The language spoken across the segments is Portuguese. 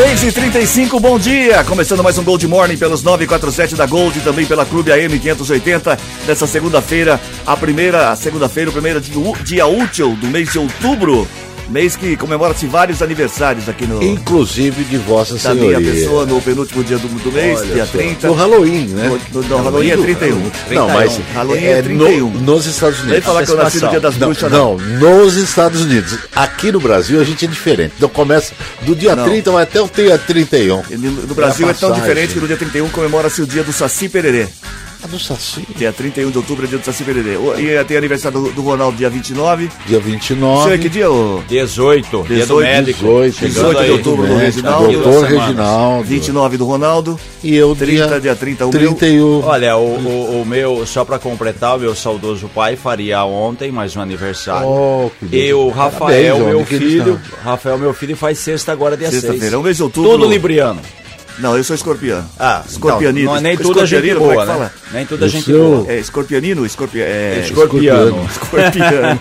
Seis e trinta e cinco, bom dia! Começando mais um Gold Morning pelos 947 da Gold e também pela Clube AM 580 dessa segunda-feira, a primeira segunda-feira, o primeiro dia útil do mês de outubro. Mês que comemora-se vários aniversários aqui no. Inclusive de Vossa da Senhoria. minha pessoa no penúltimo dia do, do mês, Olha dia só. 30. Do Halloween, né? No- no- não, Halloween é 31. Não, mas Halloween é é 31. no- nos Estados Nem Unidos. falar que eu nasci no dia das Não, bruxas, não, nos Estados Unidos. Aqui no Brasil a gente é diferente. Então começa do dia Não. 30 vai até o dia 31. E No no Brasil É tão diferente que no dia 31 comemora-se o dia do Saci Pererê. A do Saci, Dia 31 de outubro é dia do Saci Pererê. E tem aniversário do, do Ronaldo dia 29. dia Senhor, 29. que dia, ô? 18, dia do 18, médico. 18, Chegando 18 de outubro do médico, Reginaldo. Doutor. Reginaldo. 29 do Ronaldo. E eu 30, dia, dia 30 o meu. 31. Olha, o, o, o meu, só pra completar, o meu saudoso pai faria ontem mais um aniversário. Oh, que e o Parabéns, Rafael, onde meu filho? Rafael, meu filho, faz sexta agora dia 6. Sexta-feira, é um mês de outubro. Tudo libriano. Não, eu sou escorpiano. Ah, escorpianino. Não, não é nem tudo a gente é boa, que né? fala? Nem tudo a gente seu- boa. É escorpianino? Escorpia... É... Escorpiano. Escorpiano.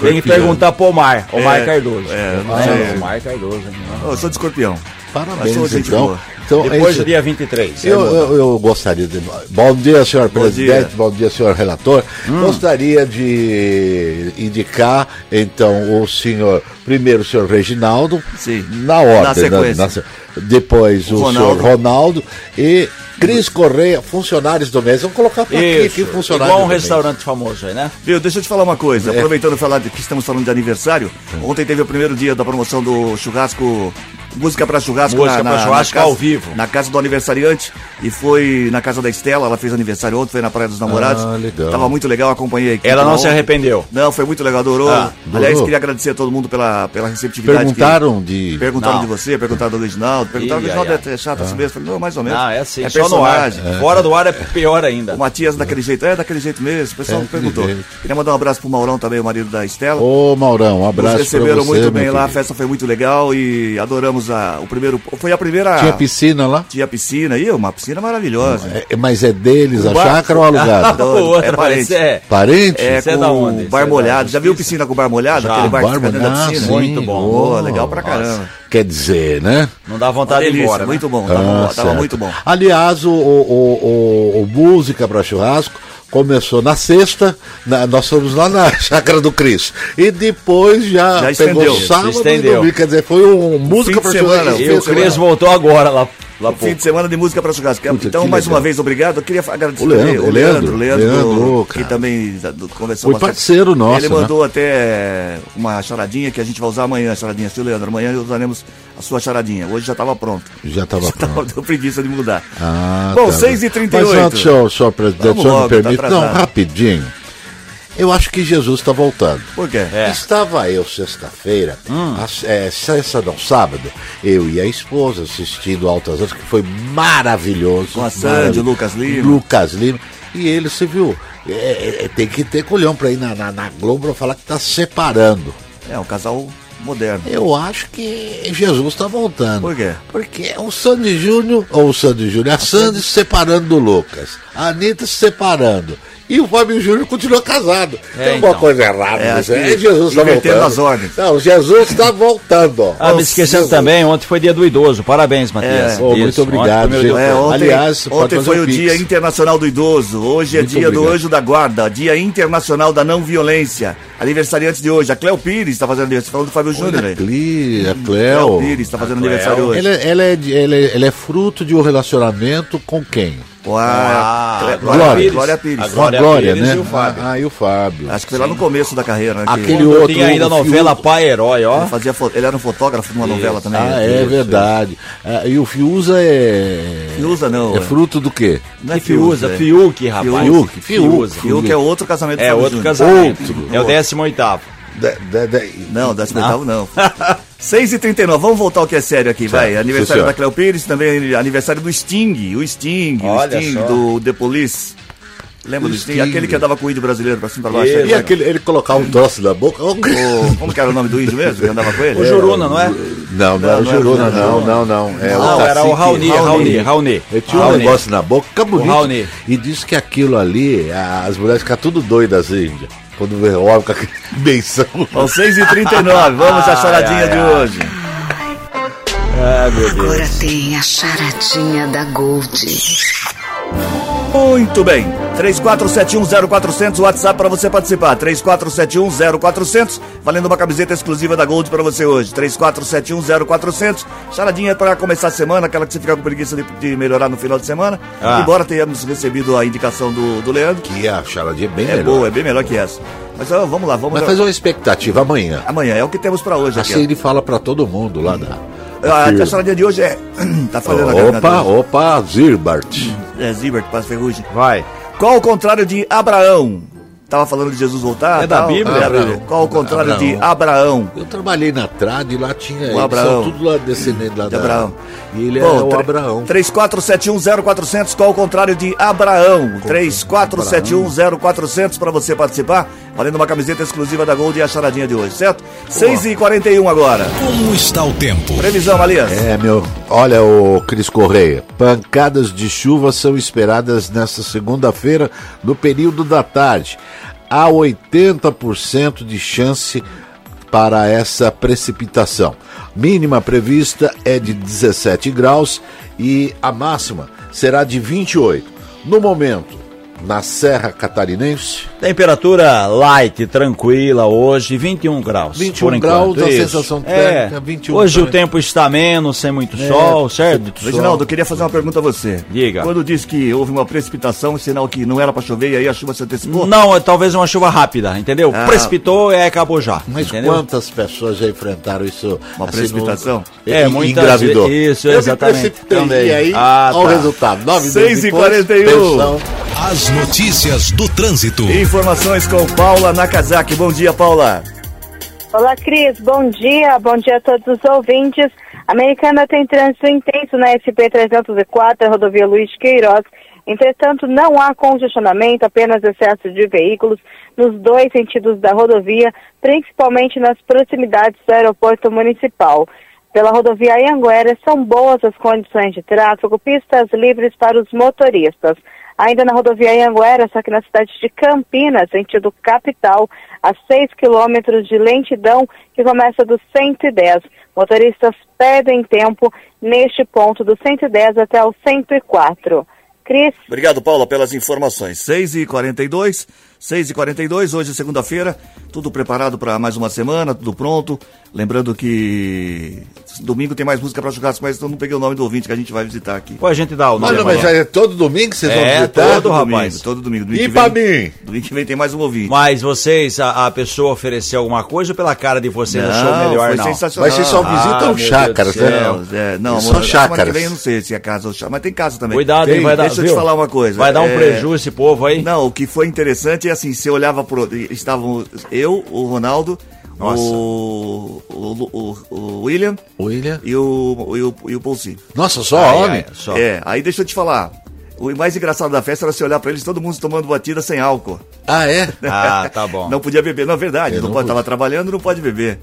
Tem que perguntar pro Omar, Omar É, Cardoso. é, não Ah, sei. Omar Cardoso. hein? Eu sou de escorpião. Parabéns, então. então é Depois do dia 23. Eu, eu, eu gostaria de. Bom dia, senhor Bom presidente, dia. bom dia, senhor relator. Gostaria de indicar, então, o senhor. Primeiro, o senhor Reginaldo. Sim. Na ordem. Na sequência. se- depois, O o, Ronaldo. senhor Ronaldo. E Cris Correia, funcionários do mês. Vamos colocar aqui, aqui funcionários igual um do mês. restaurante famoso aí, né? Viu, deixa eu te falar uma coisa. É. Aproveitando falar de que estamos falando de aniversário, ontem teve o primeiro dia da promoção do churrasco. Música pra churrasco Música pra churrasco casa, ao vivo. Na casa do aniversariante. E foi na casa da Estela, ela fez aniversário ontem, foi na Praia dos Namorados. Ah, legal. Tava muito legal, acompanhei a equipe Ela não se arrependeu. Não, foi muito legal, adorou. Ah, Aliás, adorou? queria agradecer a todo mundo pela, pela receptividade. que- Perguntaram de. Perguntaram Não. de você, perguntaram do Reginaldo, perguntaram do Reginaldo ai, é chato assim mesmo. Falei, não, mais ou menos. Não, é assim, é só no ar. personagem. Fora do ar é pior ainda. O Matias daquele jeito, é daquele jeito mesmo, o pessoal É, perguntou. Queria mandar um abraço pro Maurão também, o marido da Estela. Ô, Maurão, um Nos abraço pra receberam você, muito bem lá, a festa foi muito legal e adoramos a, o primeiro. Foi a primeira. Tinha piscina lá? Tinha piscina aí, uma piscina maravilhosa. É, mas é deles a bar- chácara ou o outro é parente. é. Parente? É, Você é com da onde? bar é molhado. da Já viu piscina com bar molhado? Já. Aquele bar Bar fica dentro da molhado, piscina? sim. Muito bom. Boa, legal pra Nossa. caramba. Quer dizer, né? Não dá vontade de ir delícia, embora. né? muito bom. Tava, Ah, tava muito bom. Aliás, o, o, o- o Música para Churrasco começou na sexta, na- nós fomos lá na Chácara do Cris. E depois já, Já pegou estendeu. sábado Se e estendeu. domingo. Quer dizer, foi um Música semana, Churrasco. E o Cris voltou agora lá, lá Fim de semana de música para churrasco. Puta, então, que mais uma legal. vez, obrigado. Eu queria agradecer O Leandro, também o Leandro, Leandro, Leandro, que cara. também do- conversou Foi parceiro nosso, Ele né? mandou até uma charadinha que a gente vai usar amanhã, a charadinha, seu Leandro. Amanhã usaremos a sua charadinha. Hoje já estava pronto. Já estava pronto. Tava deu preguiça de mudar. Ah, Bom, tá 6h38. Mas Vamos o senhor logo, me tá permite. não, atrasado. rapidinho. Eu acho que Jesus está voltando. Por quê? É. Estava eu sexta-feira, Hum. é, sexta não, sábado, eu e a esposa assistindo Altas Horas, que foi maravilhoso. Com a Sandy, Lucas Lima. Lucas Lima. E ele, você viu, é, é, tem que ter colhão para ir na, na, na Globo pra falar que está separando. É, um casal moderno. Eu acho que Jesus está voltando. Por quê? Porque é o Sandy Júnior, ou o Sandy Júnior, a Sandy se separando do Lucas, a Anitta se separando. E o Fábio Júnior continua casado. É, Tem alguma então. coisa errada. É, nisso. É, Jesus está voltando. as ordens. Não, Jesus está voltando. Ah, me esquecendo também, ontem foi dia do idoso. Parabéns, Matias. É. Isso, muito ontem obrigado, dia- É, ontem, Aliás, ontem foi o o. Dia Internacional do Idoso. Hoje é Muito dia do obrigado. Anjo da Guarda, Dia Internacional da Não Violência. Aniversariante de hoje. A Cléo Pires está fazendo aniversário. Falando do Fábio Júnior, né? Cli, a Cléo Cleo. Pires está fazendo aniversário hoje. Ela, é- ela, é, ela, é, ela é fruto de um relacionamento com quem? Com a Ah, Clé- Glória. Pires. Glória Pires. A Com a Glória Glória, Pires né? e o Fábio. Ah, ah, e o Fábio. Acho que foi lá no começo da carreira, né? que Aquele Quando outro, tinha ainda a o novela Fiuk. Pai Herói, ó. Ele, fazia fo- ele era um fotógrafo de uma novela também. Ah, é Isso, verdade. Ah, e o Fiuza é. Fiuza não, É é. fruto do quê? Não é Fiuza, é. Fiuk, rapaz. Fiuk, Fiuza. Fiuk é outro casamento do É outro casamento. É o 18 Da- da- da- Não, 18 não. 6h39, vamos voltar ao que é sério aqui, vai. Certo, Aniversário sim, da Cleo Pires, também aniversário do Sting, o Sting, Olha o Sting só. do The Police. Lembra do Sting? Aquele que andava com o índio brasileiro pra cima e pra baixo. Aí, E aquele, ele colocava um troço na boca. o- como que era o nome do índio mesmo que andava com ele? O Juruna, não é? Não, não era o não era Juruna, o não, Juruna. não, não. É Não, era o Raoni, Raoni, Raoni. Ele tinha um Raoni. negócio na boca, fica bonito. E diz que aquilo ali, as mulheres ficam tudo doidas, índia. Quando vê o com aquela benção. Bom, 6h39, vamos à charadinha ai, de ai. hoje. Ah, meu Deus. Agora tem a charadinha da Gold. Muito bem. 34710400, WhatsApp para você participar. 34710400, valendo uma camiseta exclusiva da Gold para você hoje. 34710400, charadinha para começar a semana, aquela que você fica com preguiça de, de melhorar no final de semana. Ah. Embora tenhamos recebido a indicação do, do Leandro, Que a charadinha é bem é melhor. boa, é bem melhor que essa. Mas ó, vamos lá, vamos Mas lá. faz uma expectativa amanhã. Amanhã é o que temos para hoje aqui. Assim ó. ele fala pra todo mundo lá da. A, a charadinha de hoje é. tá fazendo a Opa, caminhada. opa, Zirbart. É Zibert, para ferrugem. Vai. Qual o contrário de Abraão? Tava falando de Jesus voltar. É da. Bíblia? Abraão. Bíblia. Qual o contrário de Abraão. Abraão? Eu trabalhei na Trad e lá tinha. O eles Abraão. são tudo lá descendente lá De da. Abraão. E ele Bom, é o Abraão. 34710400, qual o contrário de Abraão? 34710400 para você participar, valendo uma camiseta exclusiva da Gold e a charadinha de hoje, certo? 6h41 agora. Como está o tempo? Previsão, Alias. É, meu. Olha, o Cris Correia. Pancadas de chuva são esperadas nesta segunda-feira, no período da tarde. Há 80% de chance para essa precipitação. Mínima prevista é de 17 graus e a máxima será de 28. No momento, na Serra Catarinense, Temperatura light, tranquila hoje, 21 graus. 21 por graus, enquanto. a sensação é. térmica, 21 Hoje o também. tempo está menos, sem muito sol, certo? Reginaldo, eu queria fazer uma pergunta a você. Diga. Quando disse que houve uma precipitação, sinal que não era para chover e aí a chuva se antecipou? Não, é talvez uma chuva rápida, entendeu? Ah. Precipitou e acabou já. Mas entendeu? quantas pessoas já enfrentaram isso? Uma precipitação? no- É, muitas engravidou. isso, Eu me exatamente. precipitei, Também. E aí, Ah, olha o tá. resultado. Nove Seis meses e depois, 41. pensão. As notícias do trânsito. Informações com Paula Nakazaki. Bom dia, Paula. Olá, Cris. Bom dia. Bom dia a todos os ouvintes. A Americana tem trânsito intenso na SP-304, rodovia Luiz Queiroz. Entretanto, não há congestionamento, apenas excesso de veículos nos dois sentidos da rodovia, principalmente nas proximidades do aeroporto municipal. Pela rodovia Anhanguera, são boas as condições de tráfego, pistas livres para os motoristas. Ainda na rodovia Anhanguera, só que na cidade de Campinas, sentido capital, a 6 quilômetros de lentidão, que começa do 110. Motoristas perdem tempo neste ponto do 110 até o 104. Cris, Obrigado, Paula, pelas informações. 6h42, 6h42, hoje é segunda-feira, tudo preparado para mais uma semana, tudo pronto. Lembrando que domingo tem mais música para churrasco, mas eu não peguei o nome do ouvinte que a gente vai visitar aqui. Pô, a gente dá o nome. Olha, mas já é todo domingo que vocês vão É, visitar? todo, rapaz. domingo, todo domingo. domingo E vem- mim? Domingo que vem tem mais um ouvinte. Mas vocês, a, a pessoa ofereceu alguma coisa ou pela cara de vocês achou melhor foi não? sensacional. Mas vocês só Ah, visitam Deus chácaras, né? Não, é, não, Só chácaras. que vem eu não sei se é casa ou chácara, mas tem casa também. Cuidado, Tem, hein, vai dar, Deixa eu te viu? falar uma coisa. Vai dar um é, prejuízo esse povo aí. Não, o que foi interessante é assim, você olhava pro. Estavam eu, o Ronaldo, Nossa. o, o, o, o William William? e o, e o, e o Paulzinho. Nossa, só Ai, homem? ai, só. É, aí deixa eu te falar. O mais engraçado da festa era você olhar pra eles, todo mundo tomando batida sem álcool. Ah, é? Ah, tá bom. Não podia beber, não é verdade. Eu Não não pode, tava trabalhando, não pode beber.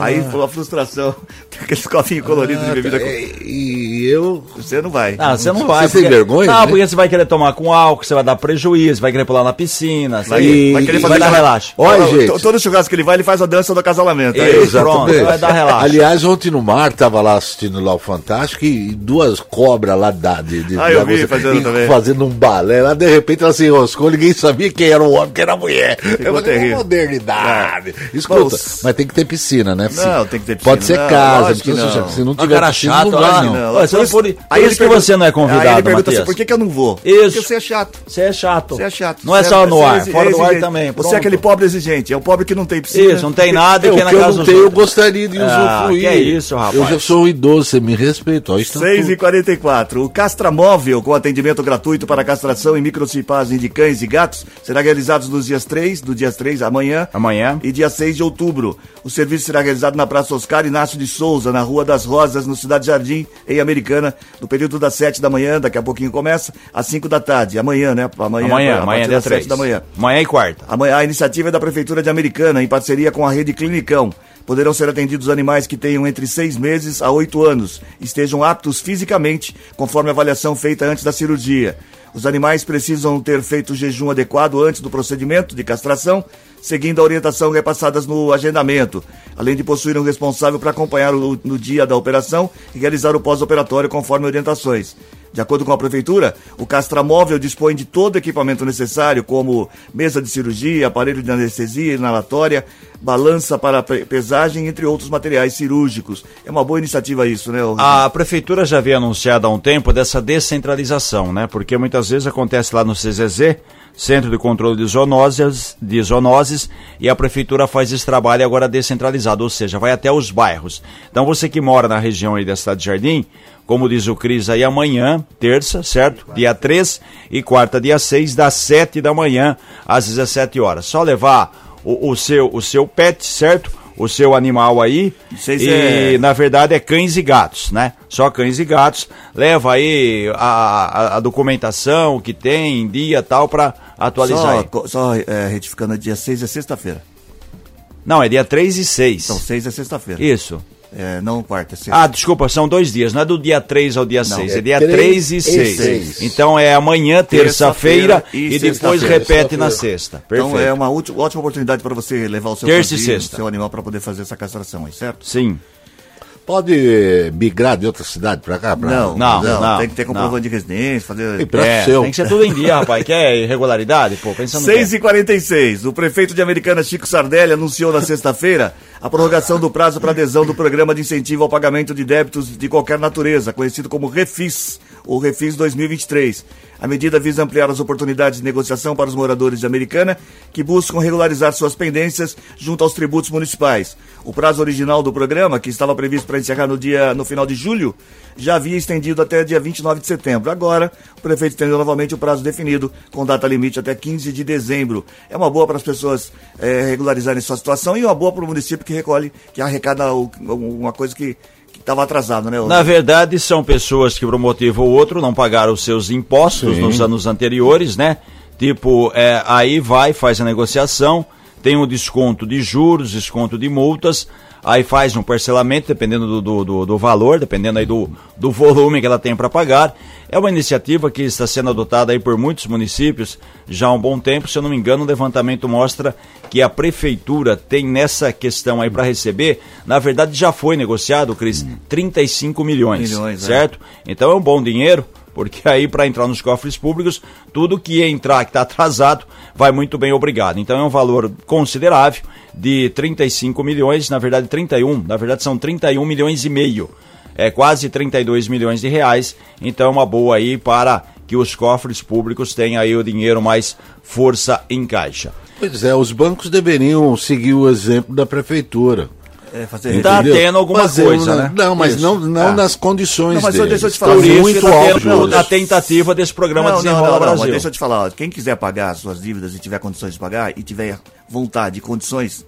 Aí foi uma frustração. Tem aqueles copinhos coloridos de Ah, bebida. tá. com- E, e eu... Você não vai. Ah, você não vai. Você tem porque- vergonha, Não, né? porque você vai querer tomar com álcool, você vai dar prejuízo, vai querer pular na piscina. Vai, você- vai querer e fazer vai dar relaxa. Olha, Todo- gente. Todo churrasco que ele vai, ele faz a dança do acasalamento. Aí, Isso. pronto, vai dar relaxa. Aliás, ontem no mar, tava lá assistindo lá o Fantástico e duas cobras lá da, de, de, Ah, eu vi fazendo e também. fazendo um balé. Lá, de repente, ela se enroscou, ninguém sabia quem era o homem, quem era a mulher. eu falei, modernidade. Escuta, Bom, mas tem que ter piscina, né? Não, tem que ter piscina. Pode ser Não, casa, lógico que precisa- não. se não Um tiver cara piscina, chato, não vai, não. não. Olha, Por isso- por- aí isso que você não é convidado, Aí ele pergunta assim, por que, que eu não vou? Isso. Porque você é chato. Você é chato. Você é chato. Não é Você só no você ar, fora do ar também. Você é aquele pobre exigente, é o pobre que não tem piscina. Isso, não tem nada e É, quer o na que eu casa não dos tenho, eu gostaria de Ah, usufruir. é isso, rapaz. Eu já sou idoso, você me respeita. Ó, está 6 tudo. e 44 O Castramóvel, com atendimento gratuito para castração e microcipagem de cães e gatos, será realizado nos dias 3, do dia 3, amanhã, Amanhã. e dia 6 de outubro. O serviço será realizado na Praça Oscar Inácio de Souza, na Rua das Rosas, no Cidade Jardim, em Americana, no período das 7 da manhã, daqui a pouquinho começa, às 5 da tarde. Amanhã, né? Amanhã, amanhã, a amanhã das 7 3. da manhã. Amanhã e quarta. Amanhã, a iniciativa é da Prefeitura de Americana, em parceria com a Rede Clinicão. Poderão ser atendidos animais que tenham entre seis meses a oito anos, estejam aptos fisicamente, conforme a avaliação feita antes da cirurgia. Os animais precisam ter feito jejum adequado antes do procedimento de castração, seguindo a orientação repassadas no agendamento, além de possuir um responsável para acompanhar o, no dia da operação e realizar o pós-operatório conforme orientações. De acordo com a Prefeitura, o castramóvel dispõe de todo o equipamento necessário, como mesa de cirurgia, aparelho de anestesia inalatória, balança para pe- pesagem, entre outros materiais cirúrgicos. É uma boa iniciativa isso, né? A prefeitura já havia anunciado há um tempo dessa descentralização, né? Porque muitas vezes acontece lá no CZZ, Centro de Controle de Zoonoses, de zoonoses, e a prefeitura faz esse trabalho agora descentralizado, ou seja, vai até os bairros. Então você que mora na região aí da cidade de Jardim, como diz o Cris aí amanhã, terça, certo? Dia 3 e quarta, dia 6, das 7 da manhã às 17 horas. Só levar o, o seu, o seu pet, certo? O seu animal aí. Vocês e é- na verdade é cães e gatos, né? Só cães e gatos. Leva aí a, a, a documentação que tem, dia tal, para atualizar Só, só é, retificando, dia 6 é sexta-feira. Não, é dia 3 e 6. Então, 6 é sexta-feira. Isso. É, não quarta, sexta. Ah, desculpa, são dois dias, não é do dia 3 ao dia 6, é, é dia três 3 e e 6. seis. Então é amanhã, terça-feira, Terça-feira e e, depois repete na sexta. Perfeito. Então é uma última, ótima oportunidade para você levar o seu Terça e sexta. seu animal para poder fazer essa castração aí, certo? Sim. Pode migrar de outra cidade pra cá? Pra... Não, não, não, não, tem que ter comprovante não. de residência, fazer. É, seu. tem que ser tudo em dia, rapaz. Quer irregularidade? Pô, pensando 6 e 46 O prefeito de Americana, Chico Sardelli, anunciou na sexta-feira a prorrogação do prazo para adesão do programa de incentivo ao pagamento de débitos de qualquer natureza, conhecido como Refis, ou Refis 2023. A medida visa ampliar as oportunidades de negociação para os moradores de Americana que buscam regularizar suas pendências junto aos tributos municipais. O prazo original do programa, que estava previsto para encerrar no dia no final de julho, já havia estendido até dia 29 de setembro. Agora, o prefeito estendeu novamente o prazo definido, com data limite até 15 de dezembro. É uma boa para as pessoas eh, regularizarem sua situação e uma boa para o município que recolhe, que arrecada uma coisa que estava atrasado, né? Na verdade, são pessoas que, por um motivo ou outro, não pagaram os seus impostos Sim. nos anos anteriores, né? Tipo, é, aí vai, faz a negociação, tem um desconto de juros, desconto de multas, aí faz um parcelamento, dependendo do, do, do- do valor, dependendo aí do, do volume que ela tem para pagar. É uma iniciativa que está sendo adotada aí por muitos municípios já há um bom tempo. Se eu não me engano, o levantamento mostra que a prefeitura tem nessa questão aí para receber, na verdade já foi negociado, Cris, 35 milhões, Milhões, é. certo? Então é um bom dinheiro, porque aí para entrar nos cofres públicos, tudo que entrar que está atrasado vai muito bem obrigado. Então é um valor considerável de 35 milhões, na verdade 31, na verdade são 31 milhões e meio. É quase 32 milhões de reais, então é uma boa aí para que os cofres públicos tenham aí o dinheiro mais força em caixa. Pois é, os bancos deveriam seguir o exemplo da prefeitura. É, fazer Tá entendeu? tendo alguma Fazer coisa, né? Não, mas Isso. não, não Ah. nas condições Não, mas deles. deixa eu te falar, por isso muito juros. a tentativa desse programa não, não, Desenrola não, não, Brasil. mas deixa eu te falar, ó, quem quiser pagar as suas dívidas e tiver condições de pagar e tiver vontade e condições,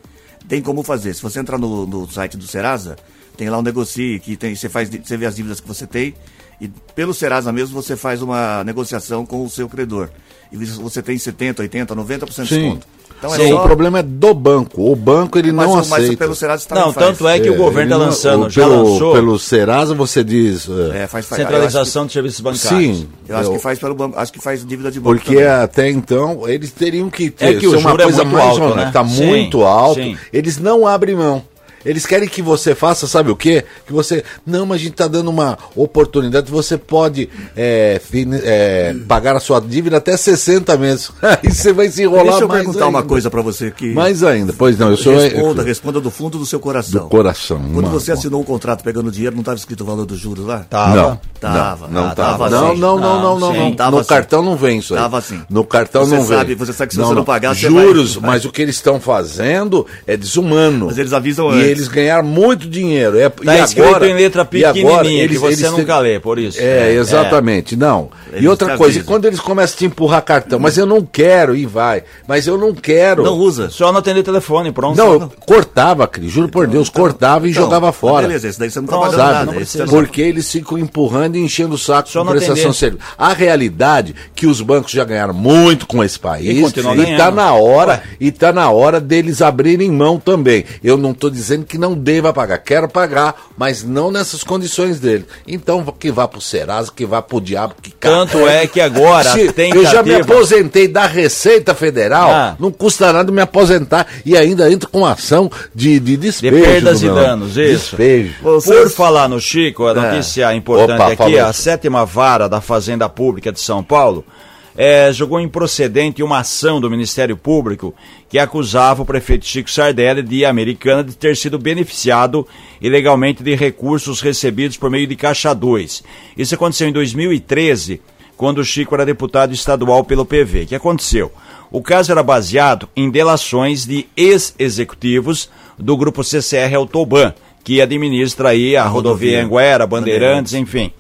tem como fazer. Se você entrar no, no site do Serasa, tem lá um negocie que tem, você faz, você vê as dívidas que você tem e pelo Serasa mesmo você faz uma negociação com o seu credor. E você tem 70, 80, 90% de Sim. desconto. Então Sim, é só, O problema é do banco. O banco ele mas, não mas aceita. pelo Serasa também Não, tanto é que o governo ele está lançando, já pelo, lançou Pelo Serasa você diz. é, É, faz, faz, centralização de serviços sim. bancários. Eu acho, que, eu acho eu- que faz pelo banco, acho que faz dívida de banco Porque também. até então eles teriam que ter É que o ser uma juro é coisa muito mais alto, né? Está Sim, muito alto. sim. Eles não abrem mão. Eles querem que você faça, sabe o quê? Que você. Não, mas a gente está dando uma oportunidade. Você pode é, fini- é, pagar a sua dívida até 60 meses. Aí você vai se enrolar Deixa eu mais perguntar uma ainda. coisa pra você que Mais ainda. Pois não, eu sou. responda, responda do fundo do seu coração. Do coração. Quando uma- você assinou o contrato pegando dinheiro, não estava escrito o valor dos juros lá? Tava. Não, Tava. Não, não Ah, tava. Não, sim. não, não, não, Não, não, não. Tava No sim. cartão não vem isso aí. Tava sim. No cartão Você não sabe- vem. você sabe que se você não pagar, você Juros, vai- mas o que eles estão fazendo é desumano. Mas eles avisam E antes. Eles ganharam muito dinheiro. É, tá e escrito agora, em letra pequenininha, que você nunca lê, por isso. É, exatamente. Não. E outra coisa, e quando eles começam a te empurrar cartão, mas eu não quero, e vai. Mas eu não quero. Não usa. Só não atender telefone, pronto. Não, eu cortava, Cris, juro por Deus, Então, cortava e então, jogava fora. Beleza, isso daí você não tá pagando Sabe? nada. não Porque eles ficam empurrando e enchendo o saco Só com não prestação atender. de serviço. A realidade é que os bancos já ganharam muito com esse E país continuam e tá na hora e tá na hora deles abrirem mão também. Eu não estou dizendo que não deva pagar, quero pagar, mas não nessas condições dele. Então que vá pro Serasa, que vá pro diabo, que Tanto é que agora Se tem eu já me aposentei da Receita Federal, Ah. não custa nada me aposentar e ainda entro com ação de, de De despejo. perdas e danos, isso. Despejo. Por falar no Chico, a notícia importante Opa, aqui, falou. a sétima vara da Fazenda Pública de São Paulo eh, jogou improcedente uma ação do Ministério Público que acusava o prefeito Chico Sardelli de Americana de ter sido beneficiado ilegalmente de recursos recebidos por meio de Caixa 2. Isso aconteceu em 2013, quando o Chico era deputado estadual pelo PV. O que aconteceu? O caso era baseado em delações de ex-executivos do grupo CCR Autoban, que administra aí a, rodovia rodovia. Anguera, Bandeirantes, enfim.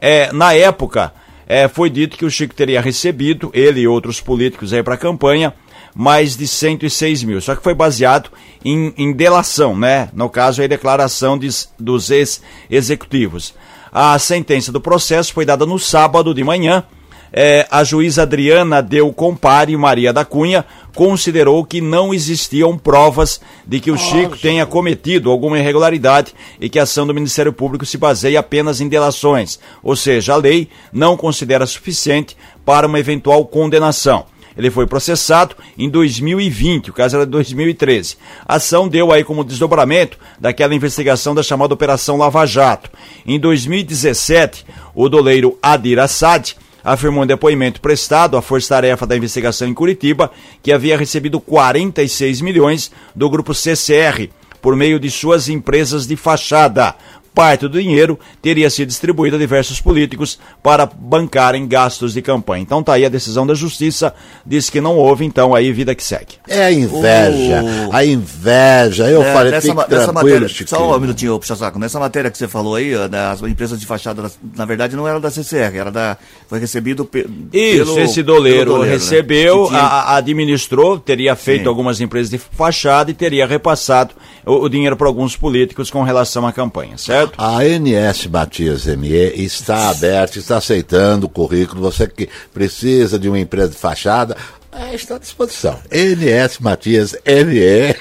É, na época, é, foi dito que o Chico teria recebido, ele e outros políticos aí para a campanha, mais de 106 mil. Só que foi baseado em, em delação, né? No caso, aí, declaração de- dos ex-executivos. A sentença do processo foi dada no sábado de manhã. É, a juíza Adriana Del Compare Maria da Cunha considerou que não existiam provas de que o Chico tenha cometido alguma irregularidade e que a ação do Ministério Público se baseia apenas em delações, ou seja, a lei não considera suficiente para uma eventual condenação. Ele foi processado em 2020, o caso era de 2013. A ação deu aí como desdobramento daquela investigação da chamada Operação Lava Jato. Em 2017, o doleiro Adir Assad afirmou em depoimento prestado à Força Tarefa da Investigação em Curitiba que havia recebido 46 milhões do grupo CCR por meio de suas empresas de fachada. Parte do dinheiro teria sido distribuído a diversos políticos para bancarem gastos de campanha. Então tá aí a decisão da justiça, diz que não houve, então aí vida que segue. É a inveja, O- a inveja. Eu É, falei, nessa, fique nessa matéria, Chiquinho. só um minutinho, puxa saco. Nessa matéria que você falou aí, das empresas de fachada, na verdade não era da CCR, era da. Foi recebido pe, Isso, pelo- esse pelo doleiro né? recebeu, a- a- administrou, teria feito Sim. algumas empresas de fachada e teria repassado o, o dinheiro para alguns políticos com relação à campanha, certo? A ANS Matias ME está aberta, está aceitando o currículo. Você que precisa de uma empresa de fachada, é, está à disposição. ANS Matias ME.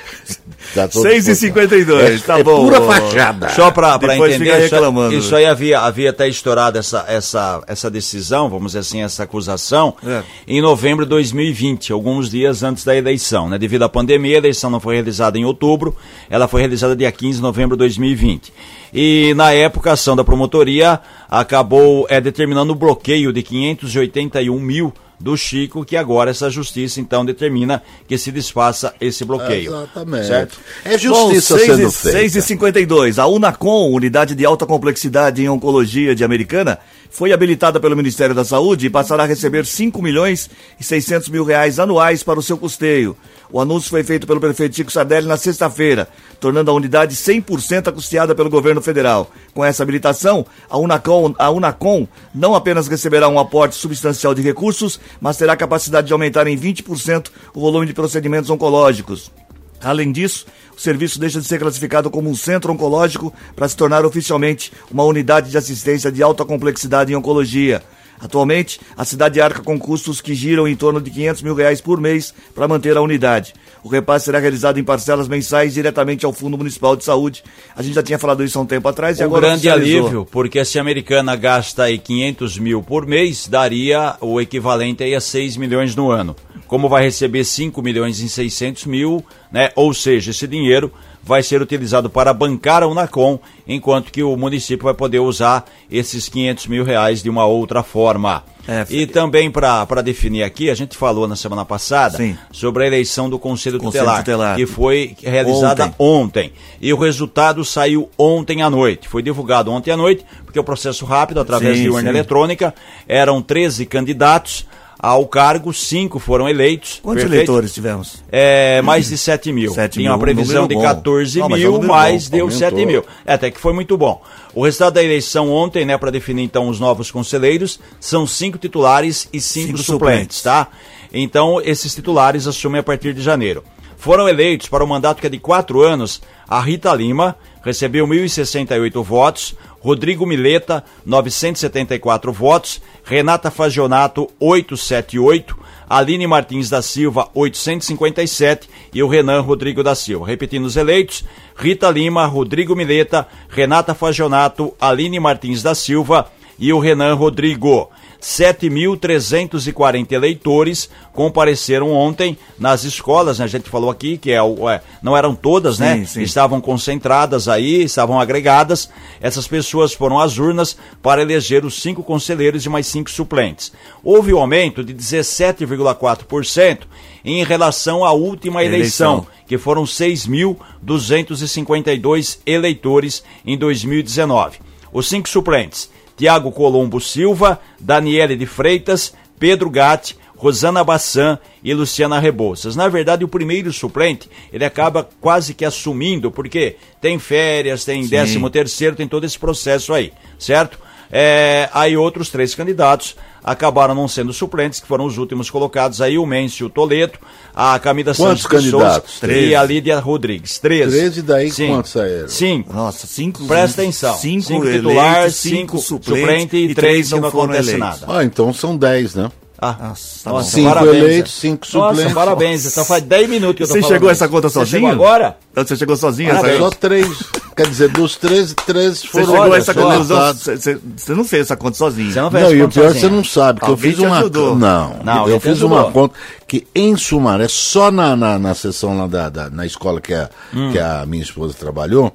Está tudo 6 e disponível. 52, tá é bom. Pura fachada. Só para Depois entender, fica isso, reclamando, isso né? aí havia, havia até estourado essa, essa, essa decisão, vamos dizer assim, essa acusação, É. em novembro de 2020, alguns dias antes da eleição. Né? Devido à pandemia, a eleição não foi realizada em outubro, ela foi realizada dia 15 de novembro de 2020. E na época a ação da promotoria acabou é, determinando o bloqueio de 581 mil do Chico, que agora essa justiça então determina que se desfaça esse bloqueio. Exatamente. Certo? É Bom, justiça 6 sendo e, 6 e feita. 52. A Unacom, unidade de alta complexidade em oncologia de Americana, foi habilitada pelo Ministério da Saúde e passará a receber 5 milhões e 600 mil reais anuais para o seu custeio. O anúncio foi feito pelo prefeito Chico Sardelli na sexta-feira, tornando a unidade 100% custeada pelo governo federal. Com essa habilitação, a Unacom, a Unacom não apenas receberá um aporte substancial de recursos, mas terá capacidade de aumentar em 20% o volume de procedimentos oncológicos. Além disso, o serviço deixa de ser classificado como um centro oncológico para se tornar oficialmente uma unidade de assistência de alta complexidade em oncologia. Atualmente, a cidade arca com custos que giram em torno de 500 mil reais por mês para manter a unidade. O repasse será realizado em parcelas mensais diretamente ao Fundo Municipal de Saúde. A gente já tinha falado isso há um tempo atrás e um agora grande alívio, porque se a americana gasta aí 500 mil por mês, daria o equivalente aí a 6 milhões no ano. Como vai receber 5 milhões em 600 mil, né? Ou seja, esse dinheiro vai ser utilizado para bancar a Unacom, enquanto que o município vai poder usar esses 500 mil reais de uma outra forma. É, e também para definir aqui, a gente falou na semana passada Sim. sobre a eleição do Conselho, Conselho Tutelar, Tutelar. que foi realizada Ontem. ontem. E o resultado saiu ontem à noite. Foi divulgado ontem à noite, porque o processo rápido, através Sim, de urna sim. eletrônica, eram 13 candidatos. Ao cargo, cinco foram eleitos. Quantos perfeito? eleitores tivemos? É, mais de 7 mil. 7 Tinha mil, uma previsão um de número bom. 14 Não, mas é um mil, mas bom, deu aumentou. 7 mil. É, até que foi muito bom. O resultado da eleição ontem, né, para definir então os novos conselheiros, são cinco titulares e cinco, Cinco suplentes, suplentes. tá? Então, esses titulares assumem a partir de janeiro. Foram eleitos para o mandato que é de quatro anos a Rita Lima, recebeu 1.068 votos, Rodrigo Mileta, 974 votos, Renata Fagionato, 878, Aline Martins da Silva, 857 e o Renan Rodrigo da Silva. Repetindo os eleitos, Rita Lima, Rodrigo Mileta, Renata Fagionato, Aline Martins da Silva e o Renan Rodrigo. 7.340 eleitores compareceram ontem nas escolas, né? A gente falou aqui que é, é, não eram todas, né? Sim, sim. Estavam concentradas aí, estavam agregadas. Essas pessoas foram às urnas para eleger os cinco conselheiros e mais cinco suplentes. Houve um aumento de 17,4% em relação à última eleição, Eleição. que foram 6.252 eleitores em 2019. Os cinco suplentes: Tiago Colombo Silva, Daniele de Freitas, Pedro Gatti, Rosana Bassan e Luciana Rebouças. Na verdade, o primeiro suplente, ele acaba quase que assumindo, porque tem férias, tem décimo terceiro, tem todo esse processo aí, certo? É, aí outros três candidatos acabaram não sendo suplentes, que foram os últimos colocados aí, o Mêncio Toledo, a Camila Quantos Santos de Souza candidatos? e a Lídia Rodrigues. Treze. Treze, daí Sim. quantos saíram? Cinco. Nossa, cinco. Presta atenção. Cinco, Cinco eleitos, titulares, cinco cinco suplentes suplente e três que não foram acontece eleitos. nada. Ah, então são 10, né? Ah, Nossa, tá bom. Cinco parabéns, eleitos, Zé. cinco Nossa, suplentes. parabéns. Só faz 10 minutos que eu tô Você falando chegou a essa conta Você sozinho? chegou agora? Você chegou sozinho? Parabéns. essa- Só três. Quer dizer, dos 13, 13 Você foram chegou a essa votados. Você, você- você não fez essa conta sozinho. Você não fez Não, essa e o conta pior é que sozinho. você não sabe, que eu fiz uma. ajudou. Não, Não, eu fiz ajudou. uma conta que em Sumaré, só na, na, na sessão lá da, da- na escola que a, Hum. que a minha esposa trabalhou,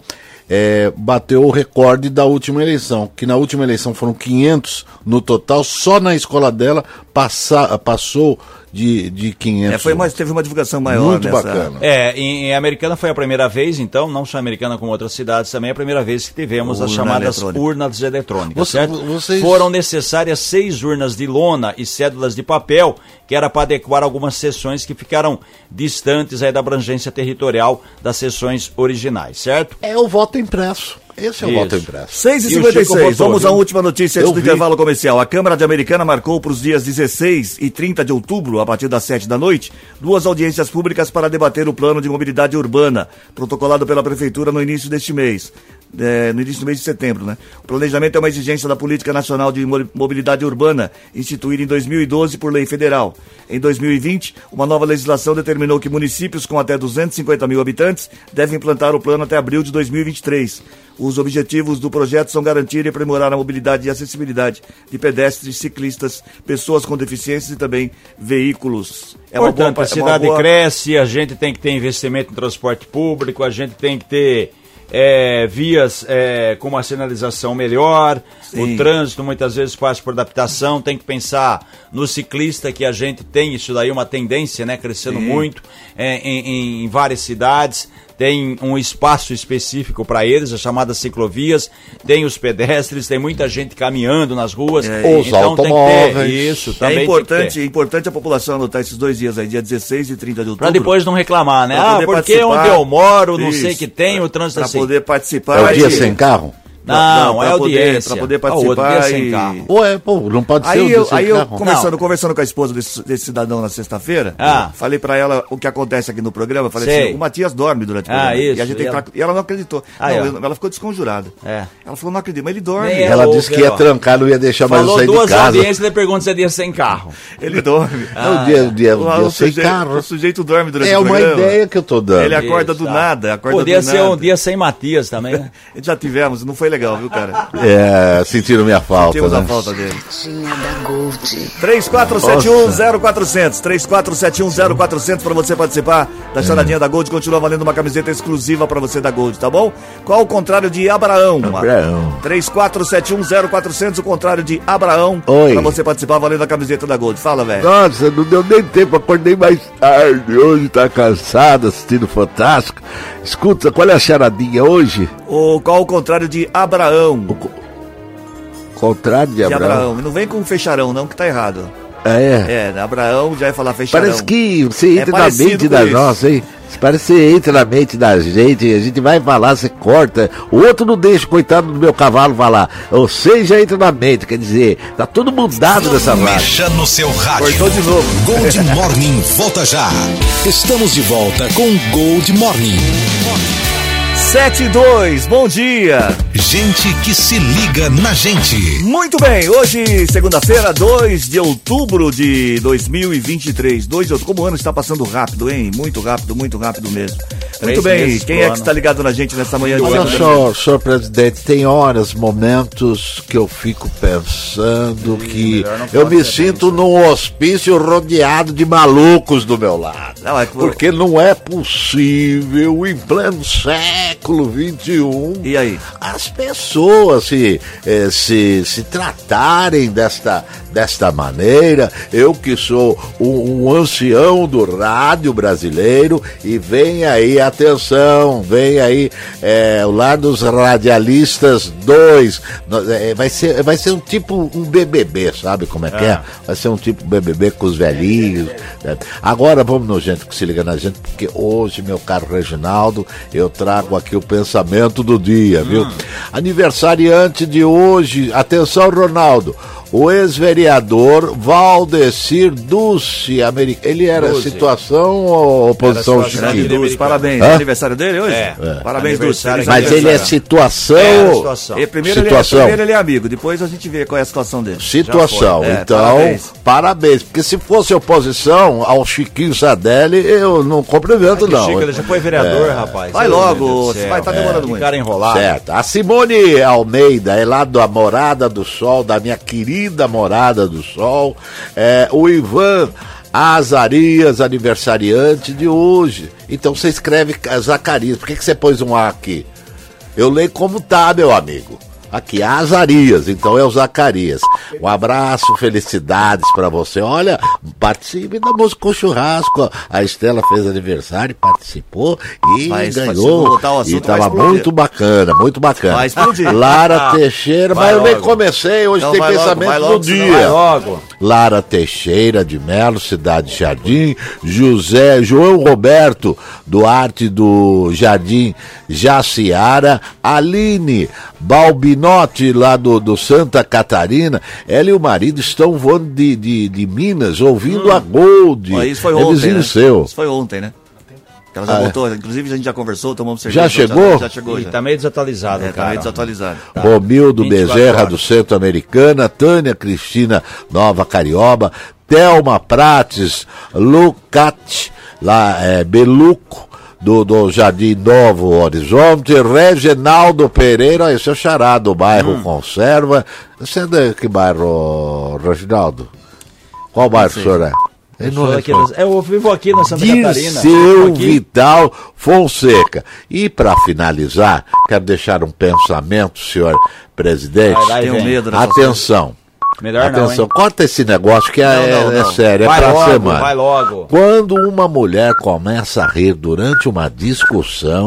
é, bateu o recorde da última eleição. Que na última eleição foram 500 no total, só na escola dela passa, passou de, de 500. É, foi mais, teve uma divulgação maior Muito nessa- bacana. É, em, em Americana foi a primeira vez, então, não só Americana como outras cidades também, é a primeira vez que tivemos as Urna chamadas eletrônica. urnas eletrônicas, Você- certo? vocês- Foram necessárias seis urnas de lona e cédulas de papel, que era para adequar algumas sessões que ficaram distantes aí da abrangência territorial das sessões originais, certo? É o voto impresso. Esse é o Isso. voto impresso. 6 e E o 56 Chico votou, vamos à última notícia antes do vi. intervalo comercial. A Câmara de Americana marcou para os dias 16 e 30 de outubro, a partir das 7 da noite, duas audiências públicas para debater o plano de mobilidade urbana, protocolado pela Prefeitura no início deste mês. É, no início do mês de setembro, né? O planejamento é uma exigência da Política Nacional de Mo- Mobilidade Urbana, instituída em 2012 por lei federal. Em 2020, uma nova legislação determinou que municípios com até 250 mil habitantes devem implantar o plano até abril de 2023. Os objetivos do projeto são garantir e aprimorar a mobilidade e acessibilidade de pedestres, ciclistas, pessoas com deficiências e também veículos. É uma Portanto, boa- a é cidade boa- cresce, a gente tem que ter investimento em transporte público, a gente tem que ter é, vias é, com uma sinalização melhor, Sim. o trânsito muitas vezes passa por adaptação, tem que pensar no ciclista, que a gente tem isso daí, uma tendência, né, crescendo Sim. muito é, em, em várias cidades. Tem um espaço específico para eles, as chamadas ciclovias, tem os pedestres, tem muita gente caminhando nas ruas. Os tem que ter automóveis. isso, também É importante, é importante a população anotar esses dois dias aí, dia 16 e 30 de outubro. Pra depois não reclamar, né? Ah, porque participar. onde eu moro, não Isso. sei que tem, o trânsito Pra assim. poder participar. É o dia e- sem carro? Não, pra é poder- audiência. Pra poder Ah, outro participar dia sem e... carro. Ou é, pô, não pode ser Aí dia eu, aí eu carro. conversando, Não. conversando com a esposa desse, desse cidadão na sexta-feira, Ah. falei pra ela o que acontece aqui no programa. Falei Sei. assim: o Matias dorme durante o Ah, programa. isso, E, a gente e ela- tra- e ela não acreditou. Aí, não, eu- ela ficou desconjurada. É. Ela falou: não acredito, mas ele dorme. Nem Ela Ô, disse que ia ó. trancar, não ia deixar mais eu Falou sair de duas casa. audiências e pergunta se é dia sem carro. Ele dorme. É o dia, o dia, sem carro. o sujeito dorme durante É o uma programa. ideia que eu tô dando. Ele acorda do tá. nada, acorda Podia ser um dia sem Matias também, né? Já tivemos, não foi legal, viu, cara? É, sentiram minha falta, a né? falta dele. Tinha da Gold. 3471-0400. 3471-0400 para você participar da charadinha da Gold. Continua valendo uma camiseta exclusiva para você da Gold, tá bom? Qual o contrário de Abraão? Abraão. 3471-0400, o contrário de Abraão. Oi. Para você participar valendo a camiseta da Gold. Fala, velho. Nossa, não deu nem tempo, acordei mais tarde. Hoje tá cansado assistindo Fantástico. Escuta, qual é a charadinha hoje? O, qual o contrário de Abraão? Contrário de De Abraão. Abraão. E Não vem com fecharão, não, que tá errado. É. É, Abraão já ia falar fecharão. Parece que você É entra na parecido mente da isso. nossa, hein? Parece que você entra na mente da gente, a gente vai falar, você corta. O outro não deixa, coitado do meu cavalo, falar. Você já entra na mente, quer dizer, tá tudo mudado nessa rádio. Mexa no seu rádio. Cortou de novo. Gold Morning volta já. Estamos de volta com Gold Morning. 7 e 2, bom dia. Gente que se liga na gente. Muito bem, hoje, segunda-feira, 2 de outubro de 2023. 2 de outubro. Como o ano está passando rápido, hein? Muito rápido, muito rápido mesmo. Muito bem, quem é que está ligado na gente nessa manhã de Olha só, senhor presidente, tem horas, momentos que eu fico pensando que melhor não eu me que é sinto num hospício rodeado de malucos do meu lado. Não, é que- Porque não é possível, em pleno século XXI, E aí? as pessoas se, eh, se, se tratarem desta, desta maneira. Eu que sou um, um ancião do rádio brasileiro e vem aí, atenção, vem aí eh, o lar dos radialistas 2. vai, ser, vai ser um tipo um BBB, sabe como é que é? Vai ser um tipo BBB com os velhinhos. né? Agora vamos no gente que se liga na gente, porque hoje, meu caro Reginaldo, eu trago aqui o pensamento do dia, viu? Aniversariante de hoje, atenção, Ronaldo. O ex-vereador Valdecir Dulce, americano. Ele era Dulce. situação ou oposição Era situação. Grande Chiquinho? Dulce, parabéns. Hã? É aniversário dele hoje? É. Parabéns, Dulce. Mas ele é situação. É, a situação. E primeiro, ele é, situação. primeiro ele é amigo, depois a gente vê qual é a situação dele. Situação. É, então, parabéns. parabéns. Porque se fosse oposição ao Chiquinho Sadelli, eu não cumprimento, não. Chico, ele já foi vereador, rapaz. Vai Ai, logo, vai tá demorando muito. cara enrolado. Certo. A Simone Almeida é lá da Morada do Sol, da minha querida Morada do Sol. É, o Ivan Azarias, aniversariante de hoje. Então você escreve Zacarias. Por que, que você pôs um A aqui? Eu leio como tá, meu amigo. Aqui, Azarias, então é o Zacarias. Um abraço, felicidades pra você. Olha, participe da música com churrasco. A Estela fez aniversário, participou e Mas ganhou. assunto e tava muito bacana, muito bacana. Vai explodir. Lara Teixeira, Vai mas eu nem logo. comecei, hoje Não, tem logo, pensamento do logo, senão dia. Logo. Lara Teixeira de Melo, Cidade Jardim, José João Roberto Duarte do Jardim Jaciara, Aline Balbinotti lá do, do Santa Catarina, ela e o marido estão voando de, de, de Minas, ouvindo a Gold. Ó, isso foi é ontem, vizinho né? seu. Isso foi ontem, né? Ela já Ah, é. voltou, inclusive a gente já conversou, tomamos cerveja. Já chegou? Já, chegou, E já. tá meio desatualizado, É, tá cara. meio desatualizado. Romildo 24 Bezerra horas. do Centro Americana, Tânia Cristina Nova Carioba, Thelma Prates, Lucati, lá é, Beluco, do, do Jardim Novo Horizonte, Reginaldo Pereira, esse é o xará do bairro Hum. Conserva. Você é de que bairro, Reginaldo? Qual bairro o senhor é? Ele não aqui das- Eu vivo aqui na Santa Catarina. Dirceu Aqui. Vital Fonseca. E para finalizar, quero deixar um pensamento, senhor presidente. Vai, vai, Tenho medo Atenção. Melhor Atenção, não, corta esse negócio que é, Não, não, é não. sério, é Vai pra logo, semana. vai logo. Quando uma mulher começa a rir durante uma discussão,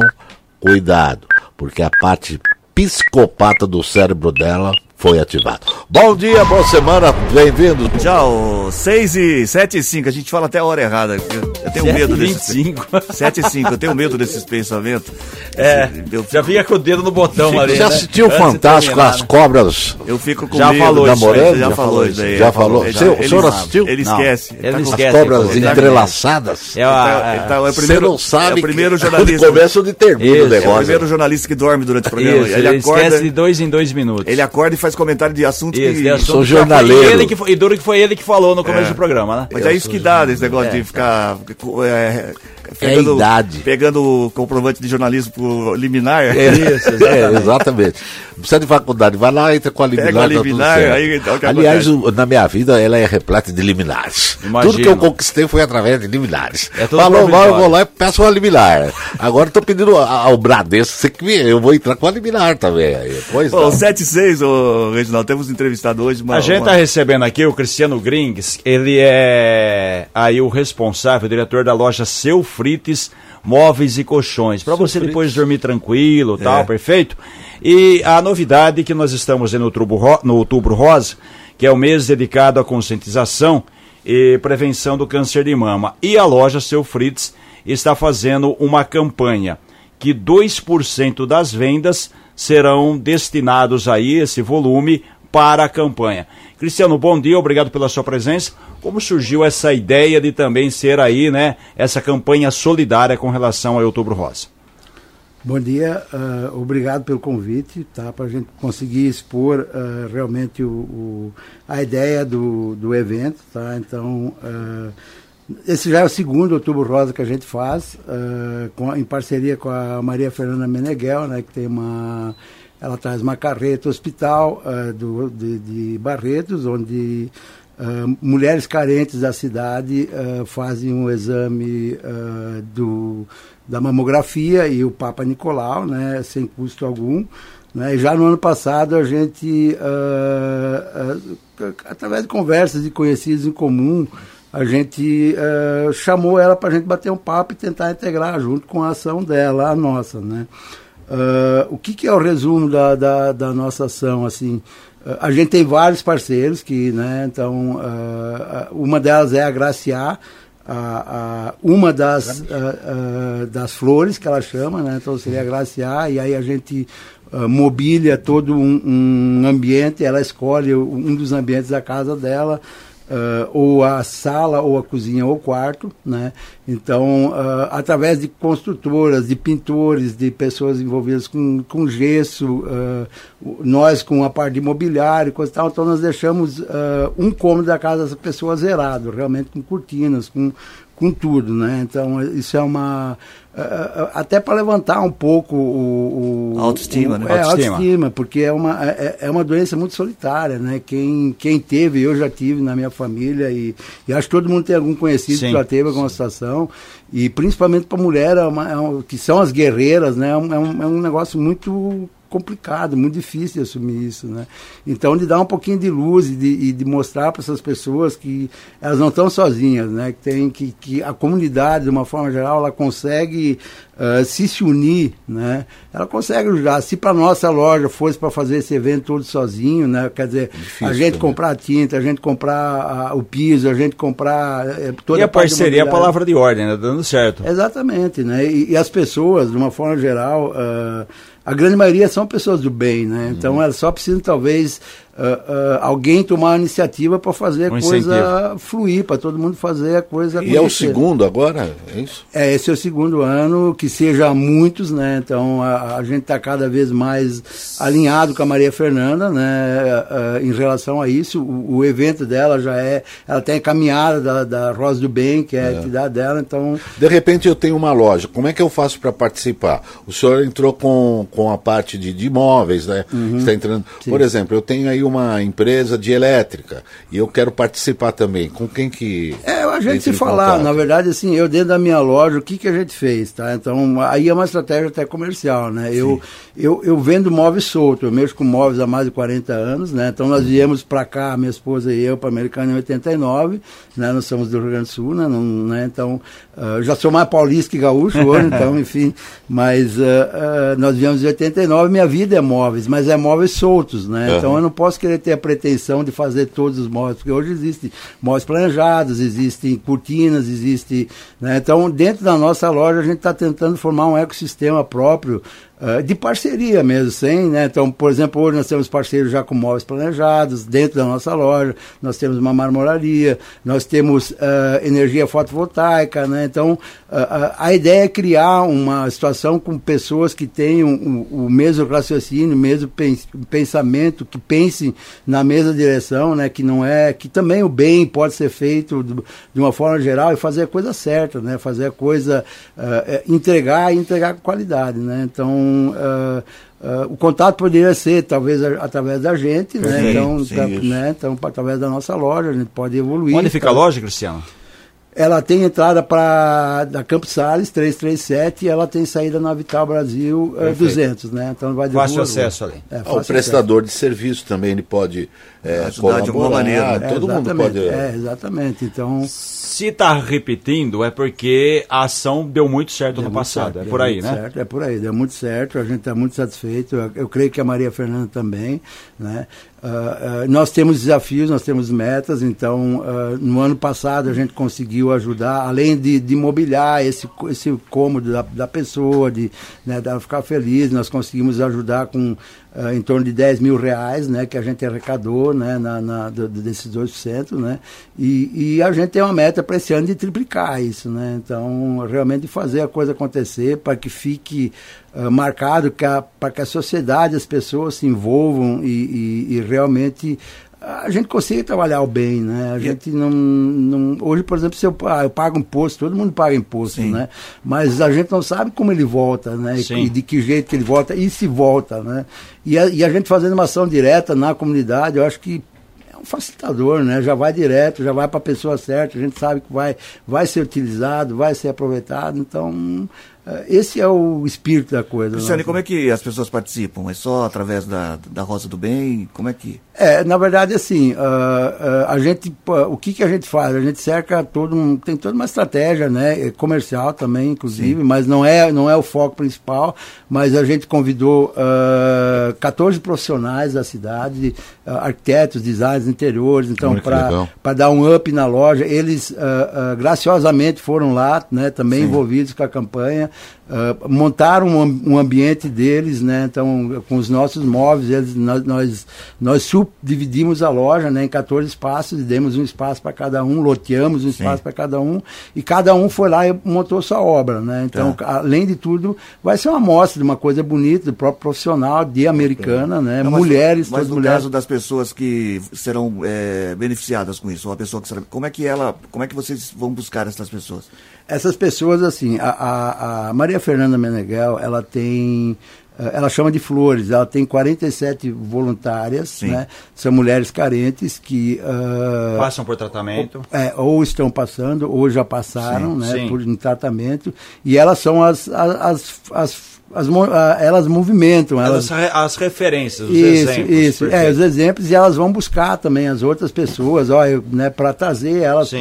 cuidado, porque a parte psicopata do cérebro dela foi ativada. Bom dia, boa semana, bem-vindo. Tchau, 6 e 7 e 5, a gente fala até a hora errada. Eu tenho medo desses 25. 7 e 5, eu tenho medo desses pensamentos. É, Eu, já fica com o dedo no botão ali, Já né? assistiu o de Fantástico terminar, As né? Cobras eu fico com Já medo. falou namorando? já, Já falou isso daí. Já ele falou. Ele, Seu- o ele- senhor assistiu? Ele Não, esquece. ele tá com- As esquece. cobras Ele tá- entrelaçadas. É a- Ele tá- é o Você primeiro, não sabe é o primeiro jornalista. onde começa onde termina o é o É o negócio. primeiro jornalista que dorme durante o programa. Ele, ele, acorda, esquece de dois em dois minutos. ele acorda e faz comentário de assuntos Isso, que. de assunto Sou jornaleiro. ele que e duro que foi ele que falou no começo do programa, né? Mas é isso que dá, esse negócio É. de ficar. É, É a idade. Pegando comprovante de jornalismo por liminar. Isso, É, exatamente. Não precisa de faculdade, vai lá, entra com a liminar. Pega a tá liminar, aí o que Aliás, o- na minha vida, ela é repleta de liminares. Imagino. Tudo que eu conquistei foi através de liminares. É Falou mal, eu vou lá e peço uma liminar. Agora eu tô pedindo ao Bradesco, você que eu vou entrar com a liminar também. Aí. Pois Bom, não. 7 e 6, ô, Reginaldo, temos entrevistado hoje uma. A gente uma- está recebendo aqui o Cristiano Grings, ele é aí o responsável, o diretor da loja Seu Frites Móveis e Colchões, para você depois dormir tranquilo, tal, É. perfeito? E a novidade que nós estamos no outubro, ro- no outubro rosa, que é o mês dedicado à conscientização e prevenção do câncer de mama. E a loja Seu Fritz está fazendo uma campanha que 2% das vendas serão destinados aí, esse volume, para a campanha. Cristiano, bom dia, obrigado pela sua presença. Como surgiu essa ideia de também ser aí, né, essa campanha solidária com relação ao Outubro Rosa? Bom dia, uh, obrigado pelo convite, tá? Para a gente conseguir expor uh, realmente o, o, a ideia do, do evento, tá? Então, uh, esse já é o segundo Outubro Rosa que a gente faz, com, em parceria com a Maria Fernanda Meneghel, né? Que tem uma, ela traz uma carreta hospital do, de, de Barretos, onde Uh, mulheres carentes da cidade uh, fazem um exame uh, do, da mamografia e o Papa Nicolau, né, sem custo algum. Né, já no ano passado a gente, através de conversas de conhecidos em comum, a gente chamou ela para a gente bater um papo e tentar integrar junto com a ação dela, a nossa. Né. O que, que, é o resumo da, da, da nossa ação? assim a gente tem vários parceiros que, né, então, uh, uma delas é a Graciar, a, a, uma das, uh, uh, das flores que ela chama, né, então seria a Graciar, e aí a gente mobília todo um, um ambiente, ela escolhe um dos ambientes da casa dela, Uh, ou a sala, ou a cozinha, ou o quarto, né? Então, uh, através de construtoras, de pintores, de pessoas envolvidas com, com gesso, uh, nós com a parte de imobiliário, coisa tal, então nós deixamos um cômodo da casa dessa pessoa zerado, realmente com cortinas, com, com tudo, né? Então, isso é uma até para levantar um pouco o, o autoestima, o, né? É, autoestima. autoestima, porque é uma, é, é, uma doença muito solitária, né? Quem, quem teve, eu já tive na minha família e, e acho que todo mundo tem algum conhecido sim, que já teve alguma sim. situação e principalmente para mulher, é uma, é uma, que são as guerreiras, né? É um, é um negócio muito complicado, muito difícil de assumir isso, né? Então, de dar um pouquinho de luz e de, e de mostrar para essas pessoas que elas não estão sozinhas, né? Que, tem, que, que a comunidade, de uma forma geral, ela consegue uh, se se unir, né? Ela consegue ajudar. Se para nossa loja fosse para fazer esse evento todo sozinho, né? Quer dizer, Difícil, a gente né? comprar tinta, a gente comprar uh, o piso, a gente comprar uh, toda e a, a parceria é a palavra de ordem, né? Dando certo. Exatamente, né? E, e as pessoas, de uma forma geral, uh, a grande maioria são pessoas do bem, né? Então elas só precisam talvez uh, uh, alguém tomar a iniciativa para fazer um a coisa incentivo. fluir, para todo mundo fazer a coisa E acontecer. é o segundo agora, é isso? É, esse é o segundo ano, que seja muitos, né? Então a, a gente está cada vez mais alinhado com a Maria Fernanda, né? Uh, em relação a isso, o, o, evento dela já é, ela tem a caminhada da, da Rosa do Bem, que é, é. a atividade dela, então... De repente eu tenho uma loja, como é que eu faço para participar? O senhor entrou com, com a parte de, de imóveis, né? Uhum. Está entrando... Sim. Por exemplo, eu tenho aí uma empresa de elétrica e eu quero participar também. Com quem que. É, a gente se falar, na verdade, assim, eu dentro da minha loja, o que, que a gente fez, tá? Então, aí é uma estratégia até comercial, né? Eu, eu, eu vendo móveis solto, eu mexo com móveis há mais de 40 anos, né? Então nós viemos para cá, minha esposa e eu, para Americana em 89, né? Nós somos do Rio Grande do Sul, né? Não, né? Então, uh, já sou mais paulista que gaúcho hoje, então, enfim, mas uh, uh, nós viemos em 89, minha vida é móveis, mas é móveis soltos, né? Então eu não posso querer ter a pretensão de fazer todos os móveis, porque hoje existem móveis planejados, existem cortinas, existe. Né? Então, dentro da nossa loja, a gente está tentando formar um ecossistema próprio uh, de parceria mesmo, sem, né? Então, por exemplo, hoje nós temos parceiros já com móveis planejados dentro da nossa loja, nós temos uma marmoraria, nós temos uh, energia fotovoltaica, né? Então, uh, a ideia é criar uma situação com pessoas que tenham o, o mesmo raciocínio, o mesmo pensamento, que pensem na mesma direção, né? Que não é, que também o bem pode ser feito de uma forma geral e fazer a coisa certa, né? Fazer a coisa, entregar e entregar com qualidade, né? Então, uh, uh, o contato poderia ser talvez a, através da gente, né? Então, sim, né? então, através da nossa loja, a gente pode evoluir. Onde fica tá? a loja, Cristiano? Ela tem entrada para da Campos Sales 337 e ela tem saída na Vital Brasil uh, 200, né? Então vai de fácil acesso ali. É, fácil o prestador acesso. de serviço também ele pode é, ajudar de alguma maneira. Né? Todo mundo pode. É, exatamente. Então se está repetindo, é porque a ação deu muito certo deu no passado. Certo, é por aí, né? Certo, é por aí, deu muito certo, a gente está muito satisfeito. Eu, eu, creio que a Maria Fernanda também. Né? Uh, uh, nós temos desafios, nós temos metas, então uh, no ano passado a gente conseguiu ajudar, além de, de mobiliar esse, esse cômodo da, da pessoa, de né, dela ficar feliz, nós conseguimos ajudar com em torno de 10 mil reais, né, que a gente arrecadou né, na, na, desses 2%, né, e, e a gente tem uma meta para esse ano de triplicar isso, né, então realmente fazer a coisa acontecer para que fique marcado para que a sociedade, as pessoas se envolvam e, e, e realmente a gente consegue trabalhar o bem, né? A gente não, não hoje, por exemplo, se eu, ah, eu pago imposto, todo mundo paga imposto, Sim. né? Mas a gente não sabe como ele volta, né? E, de que jeito que ele volta e se volta, né? E a, e a gente fazendo uma ação direta na comunidade, eu acho que é um facilitador, né? Já vai direto, já vai para a pessoa certa, a gente sabe que vai, vai ser utilizado, vai ser aproveitado, então é, esse é o espírito da coisa. Cristiane, né? como é que as pessoas participam? É só através da, da Rosa do Bem? Como é que. É, na verdade, assim, uh, uh, a gente, uh, o que, que a gente faz? A gente cerca todo um, tem toda uma estratégia, né, comercial também, inclusive, Sim. mas não é, não é o foco principal, mas a gente convidou 14 profissionais da cidade, arquitetos, designers interiores, então, para dar um up na loja, eles graciosamente foram lá, né, também Sim. envolvidos com a campanha, montaram um, um, ambiente deles, né? Então, com os nossos móveis, eles, nós, nós, nós subdividimos a loja né, em 14 espaços e demos um espaço para cada um, loteamos um espaço para cada um, e cada um foi lá e montou sua obra, né? Então, tá. além de tudo, vai ser uma amostra de uma coisa bonita, do próprio profissional, de americana, né? Não, mulheres, mas, mas no mulheres. caso das pessoas que serão é, beneficiadas com isso, uma pessoa que será, como é que ela, como é que vocês vão buscar essas pessoas? Essas pessoas, assim, a, a, a Maria Fernanda Meneghel, ela tem ela chama de flores, ela tem 47 voluntárias, Sim. né? são mulheres carentes que uh, passam por tratamento, ou, é, ou estão passando ou já passaram, Sim. né, Sim. por um tratamento e elas são as, as, as as, elas movimentam. Elas, as, as referências, os isso, exemplos. Isso, é, os exemplos, e elas vão buscar também as outras pessoas, ó, né, para trazer elas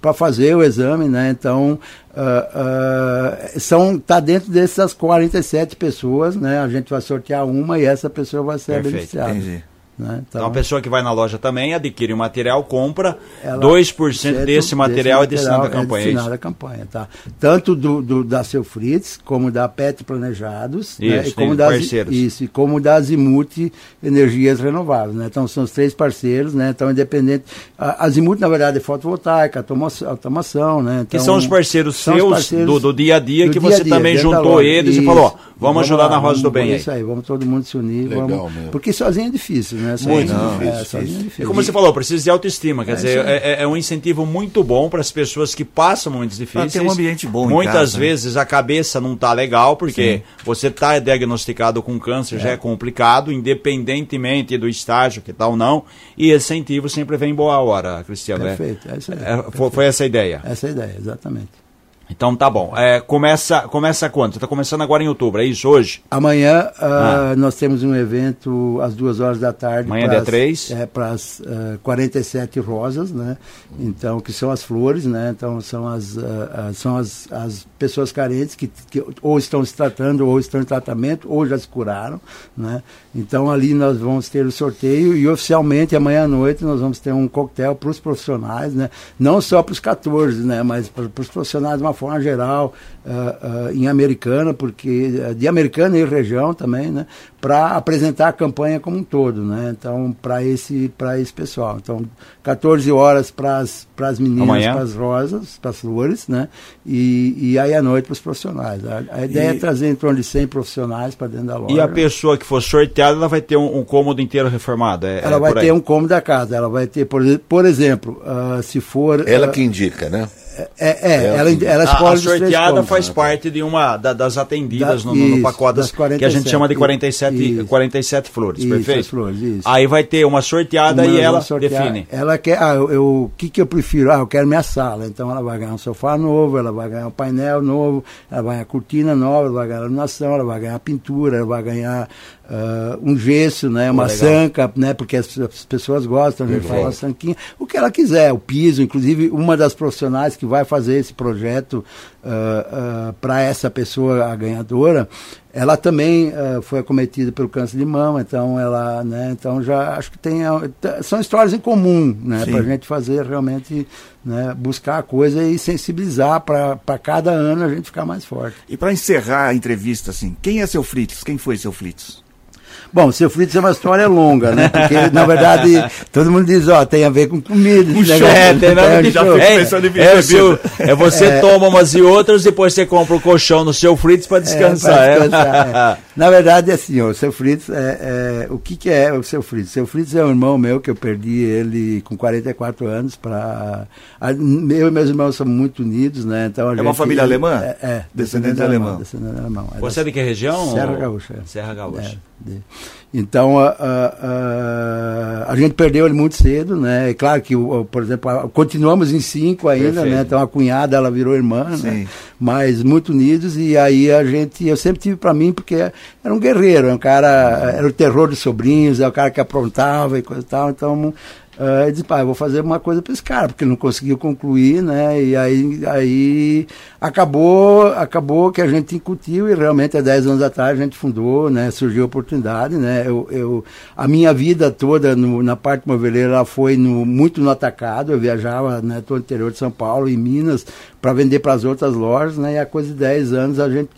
para fazer o exame, né? Então, uh, uh, são tá dentro dessas 47 pessoas, né? A gente vai sortear uma e essa pessoa vai ser Perfeito, beneficiada. Entendi. Né? Então, então, a pessoa que vai na loja também adquire o um material, compra 2% desse material é destinado à campanha. É destinado à campanha, tá? Tanto do, do, da Seu Fritz, como da PET Planejados, isso, né? e como das, parceiros. Isso, e como da Zimuth Energias Renováveis, né? Então são os três parceiros, né? Então independente, a, a Zimuth na verdade é fotovoltaica, automação, né? Então, que são os parceiros são seus os parceiros do, do, dia a dia que dia você -dia, também juntou eles isso, e falou, ó, vamos, ajudar lá, na Rosa do Bem Isso aí, vamos todo mundo se unir, Legal, vamos, porque sozinho é difícil, né? Muito não, é, difícil. É, difícil. E como você falou, precisa de autoestima, quer é, dizer, é, é, é, um incentivo muito bom para as pessoas que passam momentos difíceis. Tem um ambiente bom Muitas casa, né? vezes né? a cabeça não está legal, porque Sim. você está diagnosticado com câncer, já é complicado, independentemente do estágio que tal tá ou não, e esse incentivo sempre vem em boa hora, Cristiano. Perfeito, é, aí, foi, foi essa a ideia. Essa é a ideia, exatamente. Então tá bom. É, começa, começa quando? Está começando agora em outubro, é isso hoje? Amanhã uh, ah. nós temos um evento às duas horas da tarde. Amanhã dia 3? É, para as uh, 47 rosas, né? Então, que são as flores, né? Então são as, uh, são as, as pessoas carentes que, que ou estão se tratando, ou estão em tratamento, ou já se curaram, né? Então ali nós vamos ter o sorteio e oficialmente amanhã à noite nós vamos ter um coquetel para os profissionais, né? Não só para os 14, né? Mas para os profissionais de uma forma geral, uh, uh, em Americana, porque uh, de Americana e região também, né, para apresentar a campanha como um todo, né? Então, para esse para esse pessoal. Então, 14 horas para as meninas, para as rosas, para as flores, né? E, e aí à noite para os profissionais. A, a ideia é e... é trazer em torno de 100 profissionais para dentro da loja. E a pessoa que for sorteada, ela vai ter um, um cômodo inteiro reformado? É, ela é vai ter um cômodo da casa. Ela vai ter, por, por exemplo, se for... Ela que indica, né? É, é, é ela, ela escolhe a, a sorteada faz parte de uma da, das atendidas da, no, no, no pacote que a gente chama de 47, 47 flores, isso, perfeito? Flores, isso. Aí vai ter uma sorteada uma, e ela define. Ela quer, ah, eu, o que, que eu prefiro? Ah, eu quero minha sala. Então ela vai ganhar um sofá novo, ela vai ganhar um painel novo, ela vai ganhar cortina nova, ela vai ganhar iluminação, ela vai ganhar pintura, ela vai ganhar uh, um gesso, né, uma sanca, né, porque as, as pessoas gostam, a gente fala sanquinha, o que ela quiser, o piso, inclusive uma das profissionais que vai fazer esse projeto uh, uh, para essa pessoa, a ganhadora, ela também uh, foi acometida pelo câncer de mama, então ela, né, então já acho que tem são histórias em comum, né, para a gente fazer realmente, né, buscar a coisa e sensibilizar para cada ano a gente ficar mais forte. E para encerrar a entrevista, assim, quem é seu Fritz? Quem foi seu Fritz? Bom, seu Fritz é uma história longa, né? Porque, na verdade, todo mundo diz, ó, tem a ver com comida. Com show, é, tem nada de show. É, é, seu, é você é, toma umas e outras, depois você compra o um colchão no seu Fritz para descansar. É, descansar é. Na verdade, é assim, o seu Fritz, é, o que, que é o seu Fritz? O seu Fritz é um irmão meu que eu perdi ele com 44 anos para... Eu e meus irmãos somos muito unidos, né? Então, é gente, uma família alemã? É, é descendente, descendente alemão. Descendente alemão. Você é de que região? Serra Gaúcha. Serra Gaúcha. Então, a, a, a, a, gente perdeu ele muito cedo, né? É claro que, por exemplo, continuamos em cinco ainda, né? Perfeito. né? Então, a cunhada, ela virou irmã, né? Sim. né? Mas muito unidos e aí a gente, eu sempre tive para mim, porque era um guerreiro, um cara, era o terror dos sobrinhos, é o cara que aprontava e coisa e tal, então Uh, disse, pai, vou fazer uma coisa para esse cara, porque ele não conseguiu concluir, né? E aí, aí acabou, acabou que a gente incutiu e realmente há 10 anos atrás a gente fundou, né? Surgiu a oportunidade, né? Eu, eu, a minha vida toda no, na parte moveleira foi no, muito no atacado, eu viajava né, todo o interior de São Paulo, em Minas, para vender para as outras lojas, né? E há coisa de 10 anos a gente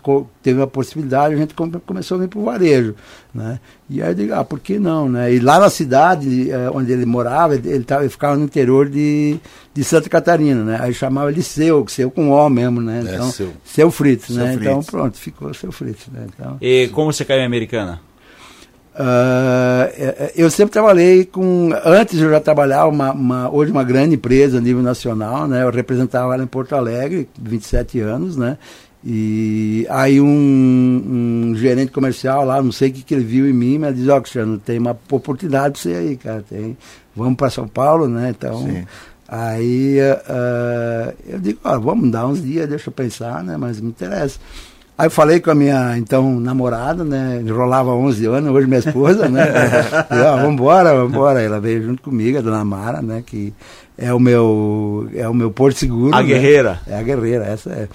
teve a possibilidade, a gente começou a vir para o varejo, né? E aí eu digo, ah, por que não, né? E lá na cidade eh, onde ele morava, ele, ele, tava, ele ficava no interior de, de Santa Catarina, né? Aí chamava ele seu, seu com O mesmo, né? É, então, é, seu. seu Fritz, seu né? Fritz. Então pronto, ficou seu Fritz, né? Então, e como você caiu em Americana? Uh, eu sempre trabalhei com. Antes eu já trabalhava uma, uma, hoje uma grande empresa a nível nacional, né? Eu representava ela em Porto Alegre, 27 anos, né? E aí um, um, gerente comercial lá, não sei o que, que ele viu em mim, mas diz, ó, oh, Cristiano, tem uma oportunidade para você aí, cara. Tem, vamos para São Paulo, né? Então. Sim. Aí uh, eu digo, ó, vamos dar uns dias, deixa eu pensar, né? Mas me interessa. Aí eu falei com a minha, então, namorada, né? Enrolava 11 anos, hoje minha esposa, né? e, ó, vambora, vambora. Ela veio junto comigo, a dona Mara, né? Que é o meu, é o meu porto seguro. A né? guerreira. É a guerreira, essa é.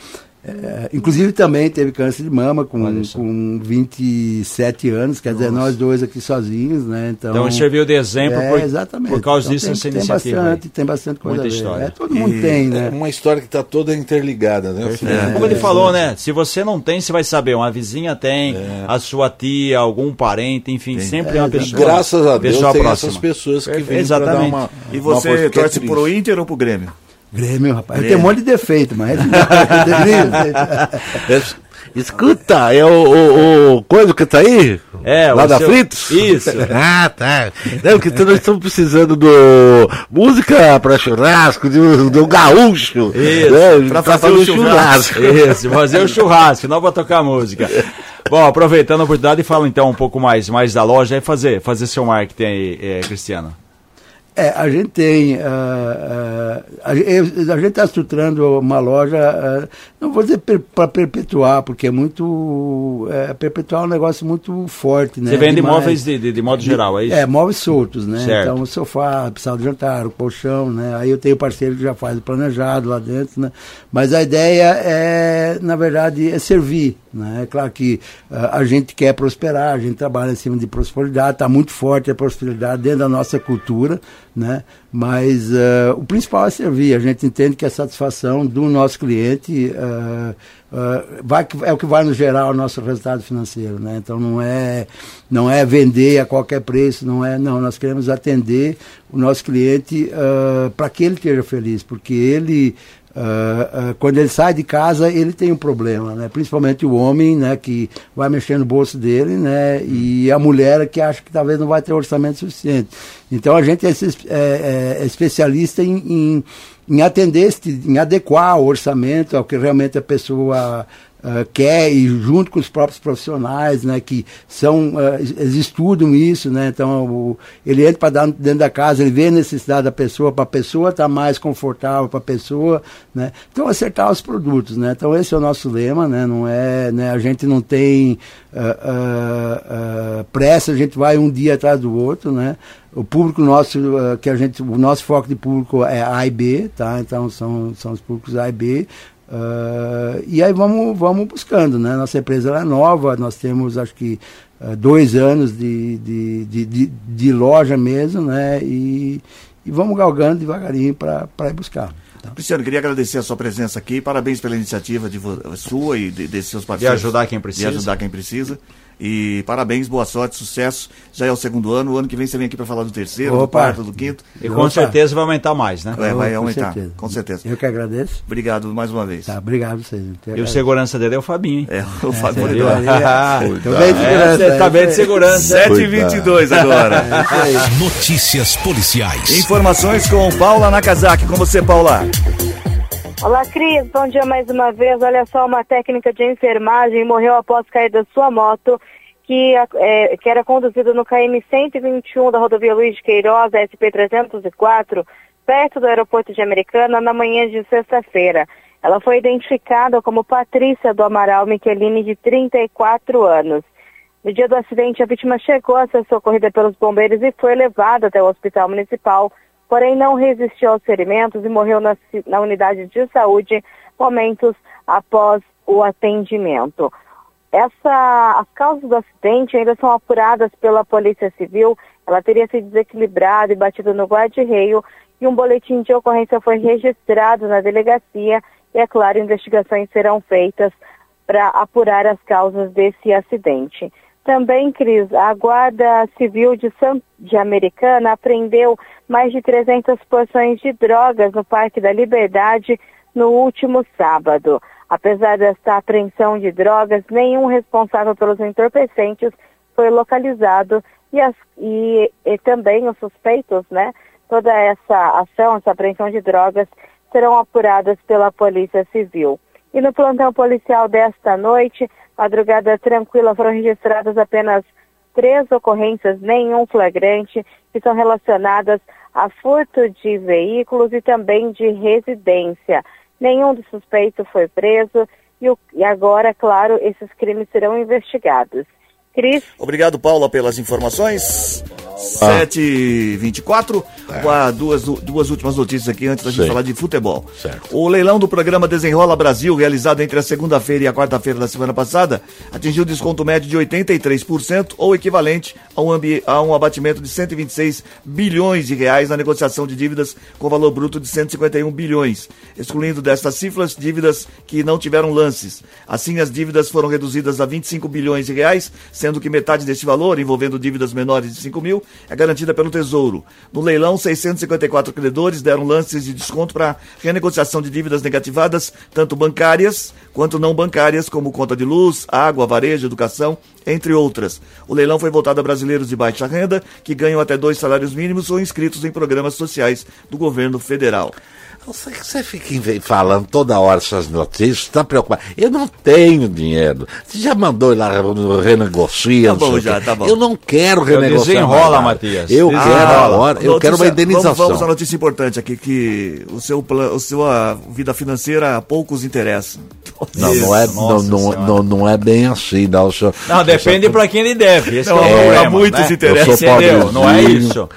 É, inclusive também teve câncer de mama com, com 27 anos, quer Nossa. dizer, nós dois aqui sozinhos, né? Então, então serviu de exemplo é, por, exatamente. por causa então, disso tem, essa tem iniciativa. Bastante, tem bastante coisa Muita história. É, todo mundo e tem, né? É uma história que está toda interligada, né? É, Como ele falou, né? Se você não tem, você vai saber. Uma vizinha tem, é. a sua tia, algum parente, enfim, tem. sempre é uma pessoa. Graças a Deus tem próxima. essas pessoas que vêm para dar uma. E você torce pro Inter ou pro Grêmio? Grêmio, rapaz. Grêmio. Eu tenho um monte de defeito, mas. Escuta, é o, o, o, coisa que tá aí? É, lá da seu... Fritos? Isso. ah, tá. Não, que nós estamos precisando do música para churrasco, do, do gaúcho. Isso. Né? Pra, fazer, fazer o churrasco. churrasco. Isso, fazer o churrasco, não para tocar música. Bom, aproveitando a oportunidade, fala então um pouco mais, mais da loja e fazer, fazer seu marketing aí, é, Cristiano. É, a gente tem. Uh, uh, a, a, gente está estruturando uma loja, uh, não vou dizer per, para perpetuar, porque é muito. É, perpetuar é um negócio muito forte, né? Você vende Demais. móveis de, de, de, modo geral, é isso? É, móveis soltos, né? Certo. Então, o sofá, sala de jantar, o colchão, né? Aí eu tenho parceiro que já faz o planejado lá dentro, né? Mas a ideia é, na verdade, é servir, né? É claro que a gente quer prosperar, a gente trabalha em cima de prosperidade, está muito forte a prosperidade dentro da nossa cultura né? Mas uh, o principal é servir. A gente entende que a satisfação do nosso cliente uh, uh, vai, é o que vai nos gerar o nosso resultado financeiro, né? Então não é não é vender a qualquer preço, não é não. Nós queremos atender o nosso cliente para que ele esteja feliz, porque ele Uh, uh, quando ele sai de casa, ele tem um problema, né? principalmente o homem né, que vai mexer no bolso dele né, e a mulher que acha que talvez não vai ter orçamento suficiente. Então a gente é, é, é especialista em, em, em atender, em adequar o orçamento ao que realmente a pessoa uh, quer e junto com os próprios profissionais, né, que são, uh, eles estudam isso, né, então o, ele entra para dentro da casa, ele vê a necessidade da pessoa, para a pessoa estar tá mais confortável, para a pessoa, né, então acertar os produtos, né, então esse é o nosso lema, né, não é, né, a gente não tem uh, pressa, a gente vai um dia atrás do outro, né, o público nosso, que a gente, o nosso foco de público é A e B, tá? Então são, são os públicos A e B. Uh, e aí vamos, vamos buscando, né? Nossa empresa é nova, nós temos acho que uh, dois anos de, de, de, de, de loja mesmo, né? E, e vamos galgando devagarinho para ir buscar. Tá. Cristiano, queria agradecer a sua presença aqui. Parabéns pela iniciativa de sua e de, de seus parceiros. De ajudar quem precisa. De ajudar quem precisa. E parabéns, boa sorte, sucesso. Já é o segundo ano. O ano que vem você vem aqui para falar do terceiro, Opa. do quarto, do quinto. E com Opa. certeza vai aumentar mais, né? É, vai aumentar, com certeza. com certeza. Eu que agradeço. Obrigado mais uma vez. Tá, obrigado vocês. E o segurança dele é o Fabinho. É, o é, Fabinho. Tô bem de segurança. É, tá bem de segurança. 7h22 agora. É Notícias policiais. Informações com Paula Nakazaki. Com você, Paula. Olá, Cris. Bom dia mais uma vez. Olha só, uma técnica de enfermagem morreu após cair da sua moto que, é, que era conduzida no KM 121 da rodovia Luiz de Queiroz, SP 304, perto do aeroporto de Americana, na manhã de sexta-feira. Ela foi identificada como Patrícia do Amaral Michelini, de 34 anos. No dia do acidente, a vítima chegou a ser socorrida pelos bombeiros e foi levada até o hospital municipal, porém não resistiu aos ferimentos e morreu na, na unidade de saúde momentos após o atendimento. Essa, as causas do acidente ainda são apuradas pela Polícia Civil. Ela teria se desequilibrado e batido no guarda-reio e um boletim de ocorrência foi registrado na delegacia e, é claro, investigações serão feitas para apurar as causas desse acidente. Também, Cris, a Guarda Civil de, San... de Americana apreendeu mais de 300 porções de drogas no Parque da Liberdade no último sábado. Apesar desta apreensão de drogas, nenhum responsável pelos entorpecentes foi localizado e, as, e, e também os suspeitos, né? Toda essa ação, essa apreensão de drogas, serão apuradas pela Polícia Civil. E no plantão policial desta noite, madrugada tranquila, foram registradas apenas três ocorrências, nenhum flagrante, que são relacionadas a furto de veículos e também de residência. Nenhum dos suspeitos foi preso e, o, e agora, claro, esses crimes serão investigados. Cris. Obrigado, Paula, pelas informações. Ah. 7h24. É. Duas, duas últimas notícias aqui antes da gente Sim. falar de futebol. Certo. O leilão do programa Desenrola Brasil, realizado entre a segunda-feira e a quarta-feira da semana passada, atingiu desconto médio de 83% ou equivalente a um, a um abatimento de 126 bilhões de reais na negociação de dívidas com valor bruto de 151 bilhões, excluindo destas cifras dívidas que não tiveram lances. Assim, as dívidas foram reduzidas a 25 bilhões de reais, sendo que metade deste valor, envolvendo dívidas menores de 5 mil, é garantida pelo Tesouro. No leilão, 654 credores deram lances de desconto para renegociação de dívidas negativadas, tanto bancárias quanto não bancárias, como conta de luz, água, varejo, educação, entre outras. O leilão foi voltado a brasileiros de baixa renda, que ganham até dois salários mínimos ou inscritos em programas sociais do governo federal. Você, você fica falando toda hora essas notícias, está preocupado. Eu não tenho dinheiro. Você já mandou ir lá renegociar? Tá bom, já, tá bom. Eu não quero renegociar. Desenrola, Matias. Eu desenrola. quero agora, notícia, eu quero uma indenização. Vamos, vamos a notícia importante aqui, que o seu, o seu a vida financeira a poucos interessa. Não, não é, não, não, não, não, é bem assim, não. Senhor, não, depende para quem ele deve. Esse não, é, problema, muitos né? interesses. Entendeu? Não é isso.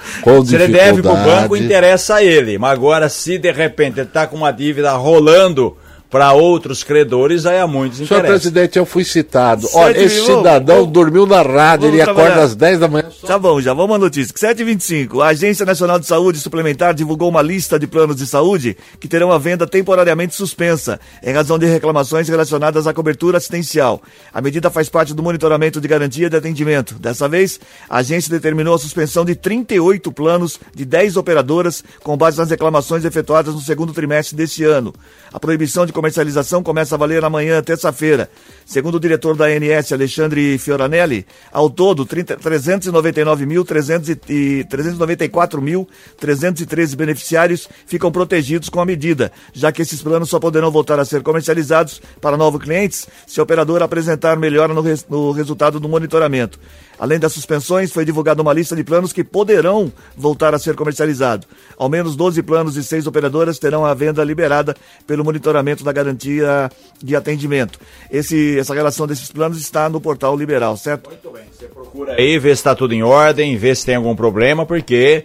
Se ele deve para o banco, interessa a ele. Mas agora, se de repente repente ele está com uma dívida rolando para outros credores, aí há muitos interesses. Senhor presidente, eu fui citado. Olha, esse cidadão dormiu na rádio, ele trabalhar. acorda às 10 da manhã. Só... Tá bom, já vamos à notícia. 7h25, a Agência Nacional de Saúde Suplementar divulgou uma lista de planos de saúde que terão a venda temporariamente suspensa, em razão de reclamações relacionadas à cobertura assistencial. A medida faz parte do monitoramento de garantia de atendimento. Dessa vez, a agência determinou a suspensão de 38 planos de 10 operadoras com base nas reclamações efetuadas no segundo trimestre deste ano. A proibição de comercialização começa a valer amanhã, terça-feira. Segundo o diretor da ANS, Alexandre Fioranelli, ao todo, 394.313 beneficiários ficam protegidos com a medida, já que esses planos só poderão voltar a ser comercializados para novos clientes se a operadora apresentar melhora no, res, no resultado do monitoramento. Além das suspensões, foi divulgada uma lista de planos que poderão voltar a ser comercializados. Ao menos 12 planos e 6 operadoras terão a venda liberada pelo monitoramento da garantia de atendimento. Esse, essa relação desses planos está no portal liberal, certo? Muito bem. Você procura aí, vê se está tudo em ordem, vê se tem algum problema, porque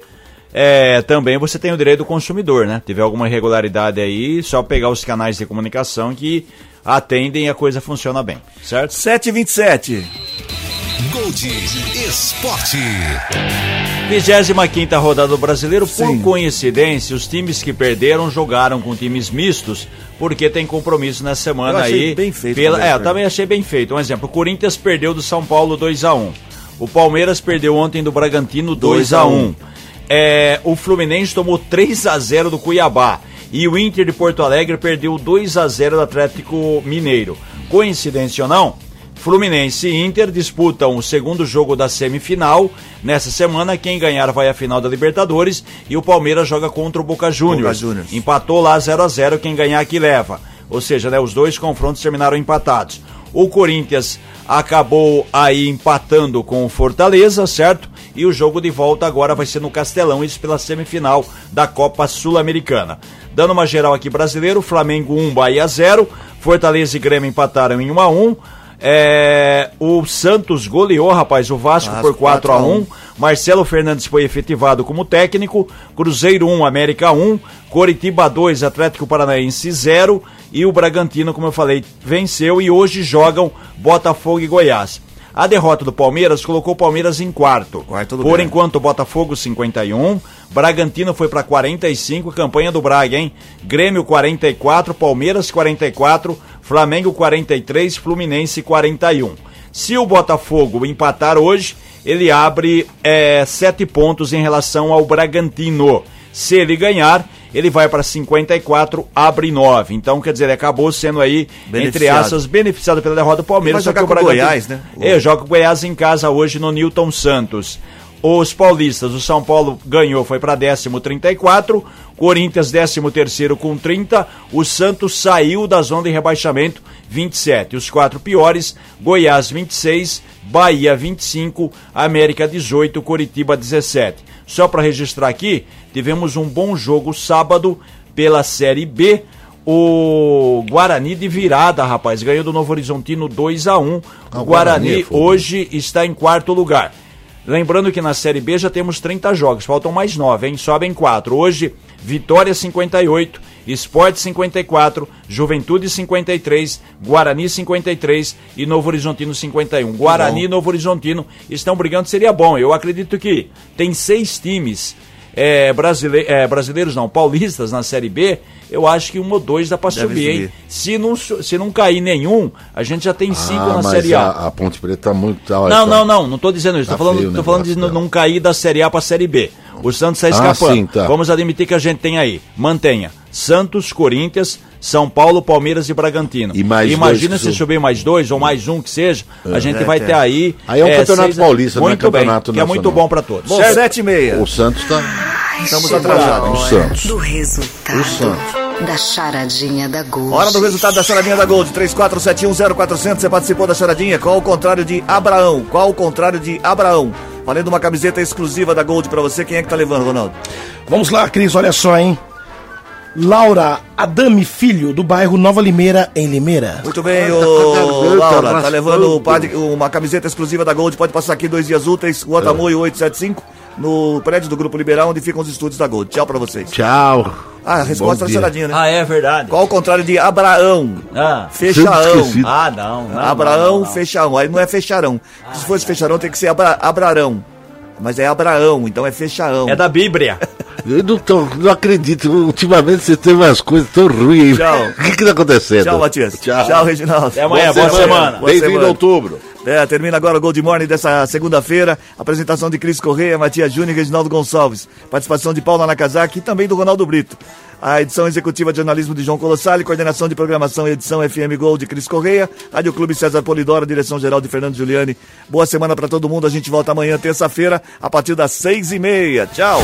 é, também você tem o direito do consumidor, né? Tiver alguma irregularidade aí, só pegar os canais de comunicação que atendem e a coisa funciona bem, certo? 727. Gold Esporte. 25 rodada do brasileiro, por coincidência, os times que perderam jogaram com times mistos, porque tem compromisso nessa semana Eu achei aí. bem feito Pela, também, é, eu também achei bem feito. Um exemplo, o Corinthians perdeu do São Paulo 2 a 1 O Palmeiras perdeu ontem do Bragantino 2 a 1 é, O Fluminense tomou 3 a 0 do Cuiabá. E o Inter de Porto Alegre perdeu 2 a 0 do Atlético Mineiro. Coincidência ou não? Fluminense e Inter disputam o segundo jogo da semifinal. Nessa semana, quem ganhar vai à final da Libertadores e o Palmeiras joga contra o Boca Juniors. Empatou lá 0 a 0 quem ganhar que leva. Ou seja, né, os dois confrontos terminaram empatados. O Corinthians acabou aí empatando com o Fortaleza, certo? E o jogo de volta agora vai ser no Castelão, isso pela semifinal da Copa Sul-Americana. Dando uma geral aqui brasileiro, Flamengo 1, Bahia 0, Fortaleza e Grêmio empataram em 1 a 1. É, o Santos goleou, rapaz, o Vasco, Vasco, por 4 a 4 a 1. Marcelo Fernandes foi efetivado como técnico. Cruzeiro 1, América 1. Coritiba 2, Atlético Paranaense 0. E o Bragantino, como eu falei, venceu e hoje jogam Botafogo e Goiás. A derrota do Palmeiras colocou o Palmeiras em quarto. Quarto Por lugar. enquanto, Botafogo 51, Bragantino foi para 45, campanha do Braga, hein? Grêmio 44, Palmeiras 44, Flamengo 43, Fluminense 41. Se o Botafogo empatar hoje, ele abre é, sete pontos em relação ao Bragantino. Se ele ganhar, ele vai para 54, abre 9. Então, quer dizer, ele acabou sendo aí, entre aspas, beneficiado pela derrota do Palmeiras. Vai só jogar que o com o Bragantino- Goiás, né? É, joga o Goiás em casa hoje no Newton Santos. Os paulistas, o São Paulo ganhou, foi para décimo 34, Corinthians décimo terceiro com 30, o Santos saiu da zona de rebaixamento 27. Os quatro piores, Goiás 26, Bahia 25, América 18, Coritiba 17. Só para registrar aqui, tivemos um bom jogo sábado pela Série B. O Guarani de virada, rapaz, ganhou do Novo Horizontino 2 a 1 Ah, O Guarani Guarani é hoje está em quarto lugar. Lembrando que na Série B já temos 30 jogos, faltam mais 9, hein? Sobem 4. Hoje, Vitória 58, Esporte 54, Juventude 53, Guarani 53 e Novo Horizontino 51. Guarani e Novo Horizontino estão brigando, seria bom. Eu acredito que tem seis times é, brasile- é, brasileiros, não, paulistas na Série B. Eu acho que um ou dois dá pra Deve subir, hein? subir. Se não, se não cair nenhum, a gente já tem cinco Ah, na mas Série A. a, a Ponte Preta tá muito. olha, Não, tá- não, não, não tô dizendo isso. Tá tô falando, feio tô falando de não, não cair da Série A pra Série B. O Santos está escapando. sim, tá. Vamos admitir que a gente tem aí. Mantenha. Santos, Corinthians, São Paulo, Palmeiras e Bragantino. E mais Imagina se sub- subir mais dois ou mais um que seja, a gente É, vai é. ter aí. Aí é um campeonato paulista, não é muito bem, campeonato que é muito nacional. bom pra todos. Bom? 7 e meia. O Santos tá. Estamos atrasados. O Santos. Do resultado O Santos. Da charadinha da Gold. Hora do resultado da charadinha da Gold, 34710400. Você participou da charadinha? Qual o contrário de Abraão? Qual o contrário de Abraão? Valendo uma camiseta exclusiva da Gold pra você. Quem é que tá levando, Ronaldo? Vamos lá, Cris, olha só, hein? Laura Adame Filho, do bairro Nova Limeira, em Limeira. Muito bem, Tá ô raspando, Laura, tá tá levando padre- uma camiseta exclusiva da Gold. Pode passar aqui dois dias úteis, Rua Tamoio 875, no prédio do Grupo Liberal, onde ficam os estúdios da Gold. Tchau pra vocês. Tchau. Ah, a resposta dia. charadinha, né? Ah, é verdade. Qual o contrário de Abraão? Ah, Fechaão. Ah não. não, Abraão, não, não, não. fecharão. Aí não é fecharão. Se fosse fecharão, tem que ser abra, abrarão. Mas é Abraão, então é fecharão. É da Bíblia. Eu não, tô- não acredito. Ultimamente você tem umas coisas tão ruins. Tchau. O que que tá acontecendo? Tchau, Matias. Tchau. Tchau, Reginaldo. Até amanhã, boa semana. Boa Bem-vindo semana. a outubro. É, termina agora o Gold Morning dessa segunda-feira. Apresentação de Cris Correia, Matias Júnior e Reginaldo Gonçalves. Participação de Paula Nakazaki e também do Ronaldo Brito. A edição executiva de jornalismo de João Colossali, coordenação de programação e edição FM Gold de Cris Correia, Rádio Clube César Polidoro, direção geral de Fernando Giuliani. Boa semana pra todo mundo. A gente volta amanhã, terça-feira, a partir das seis e meia. Tchau.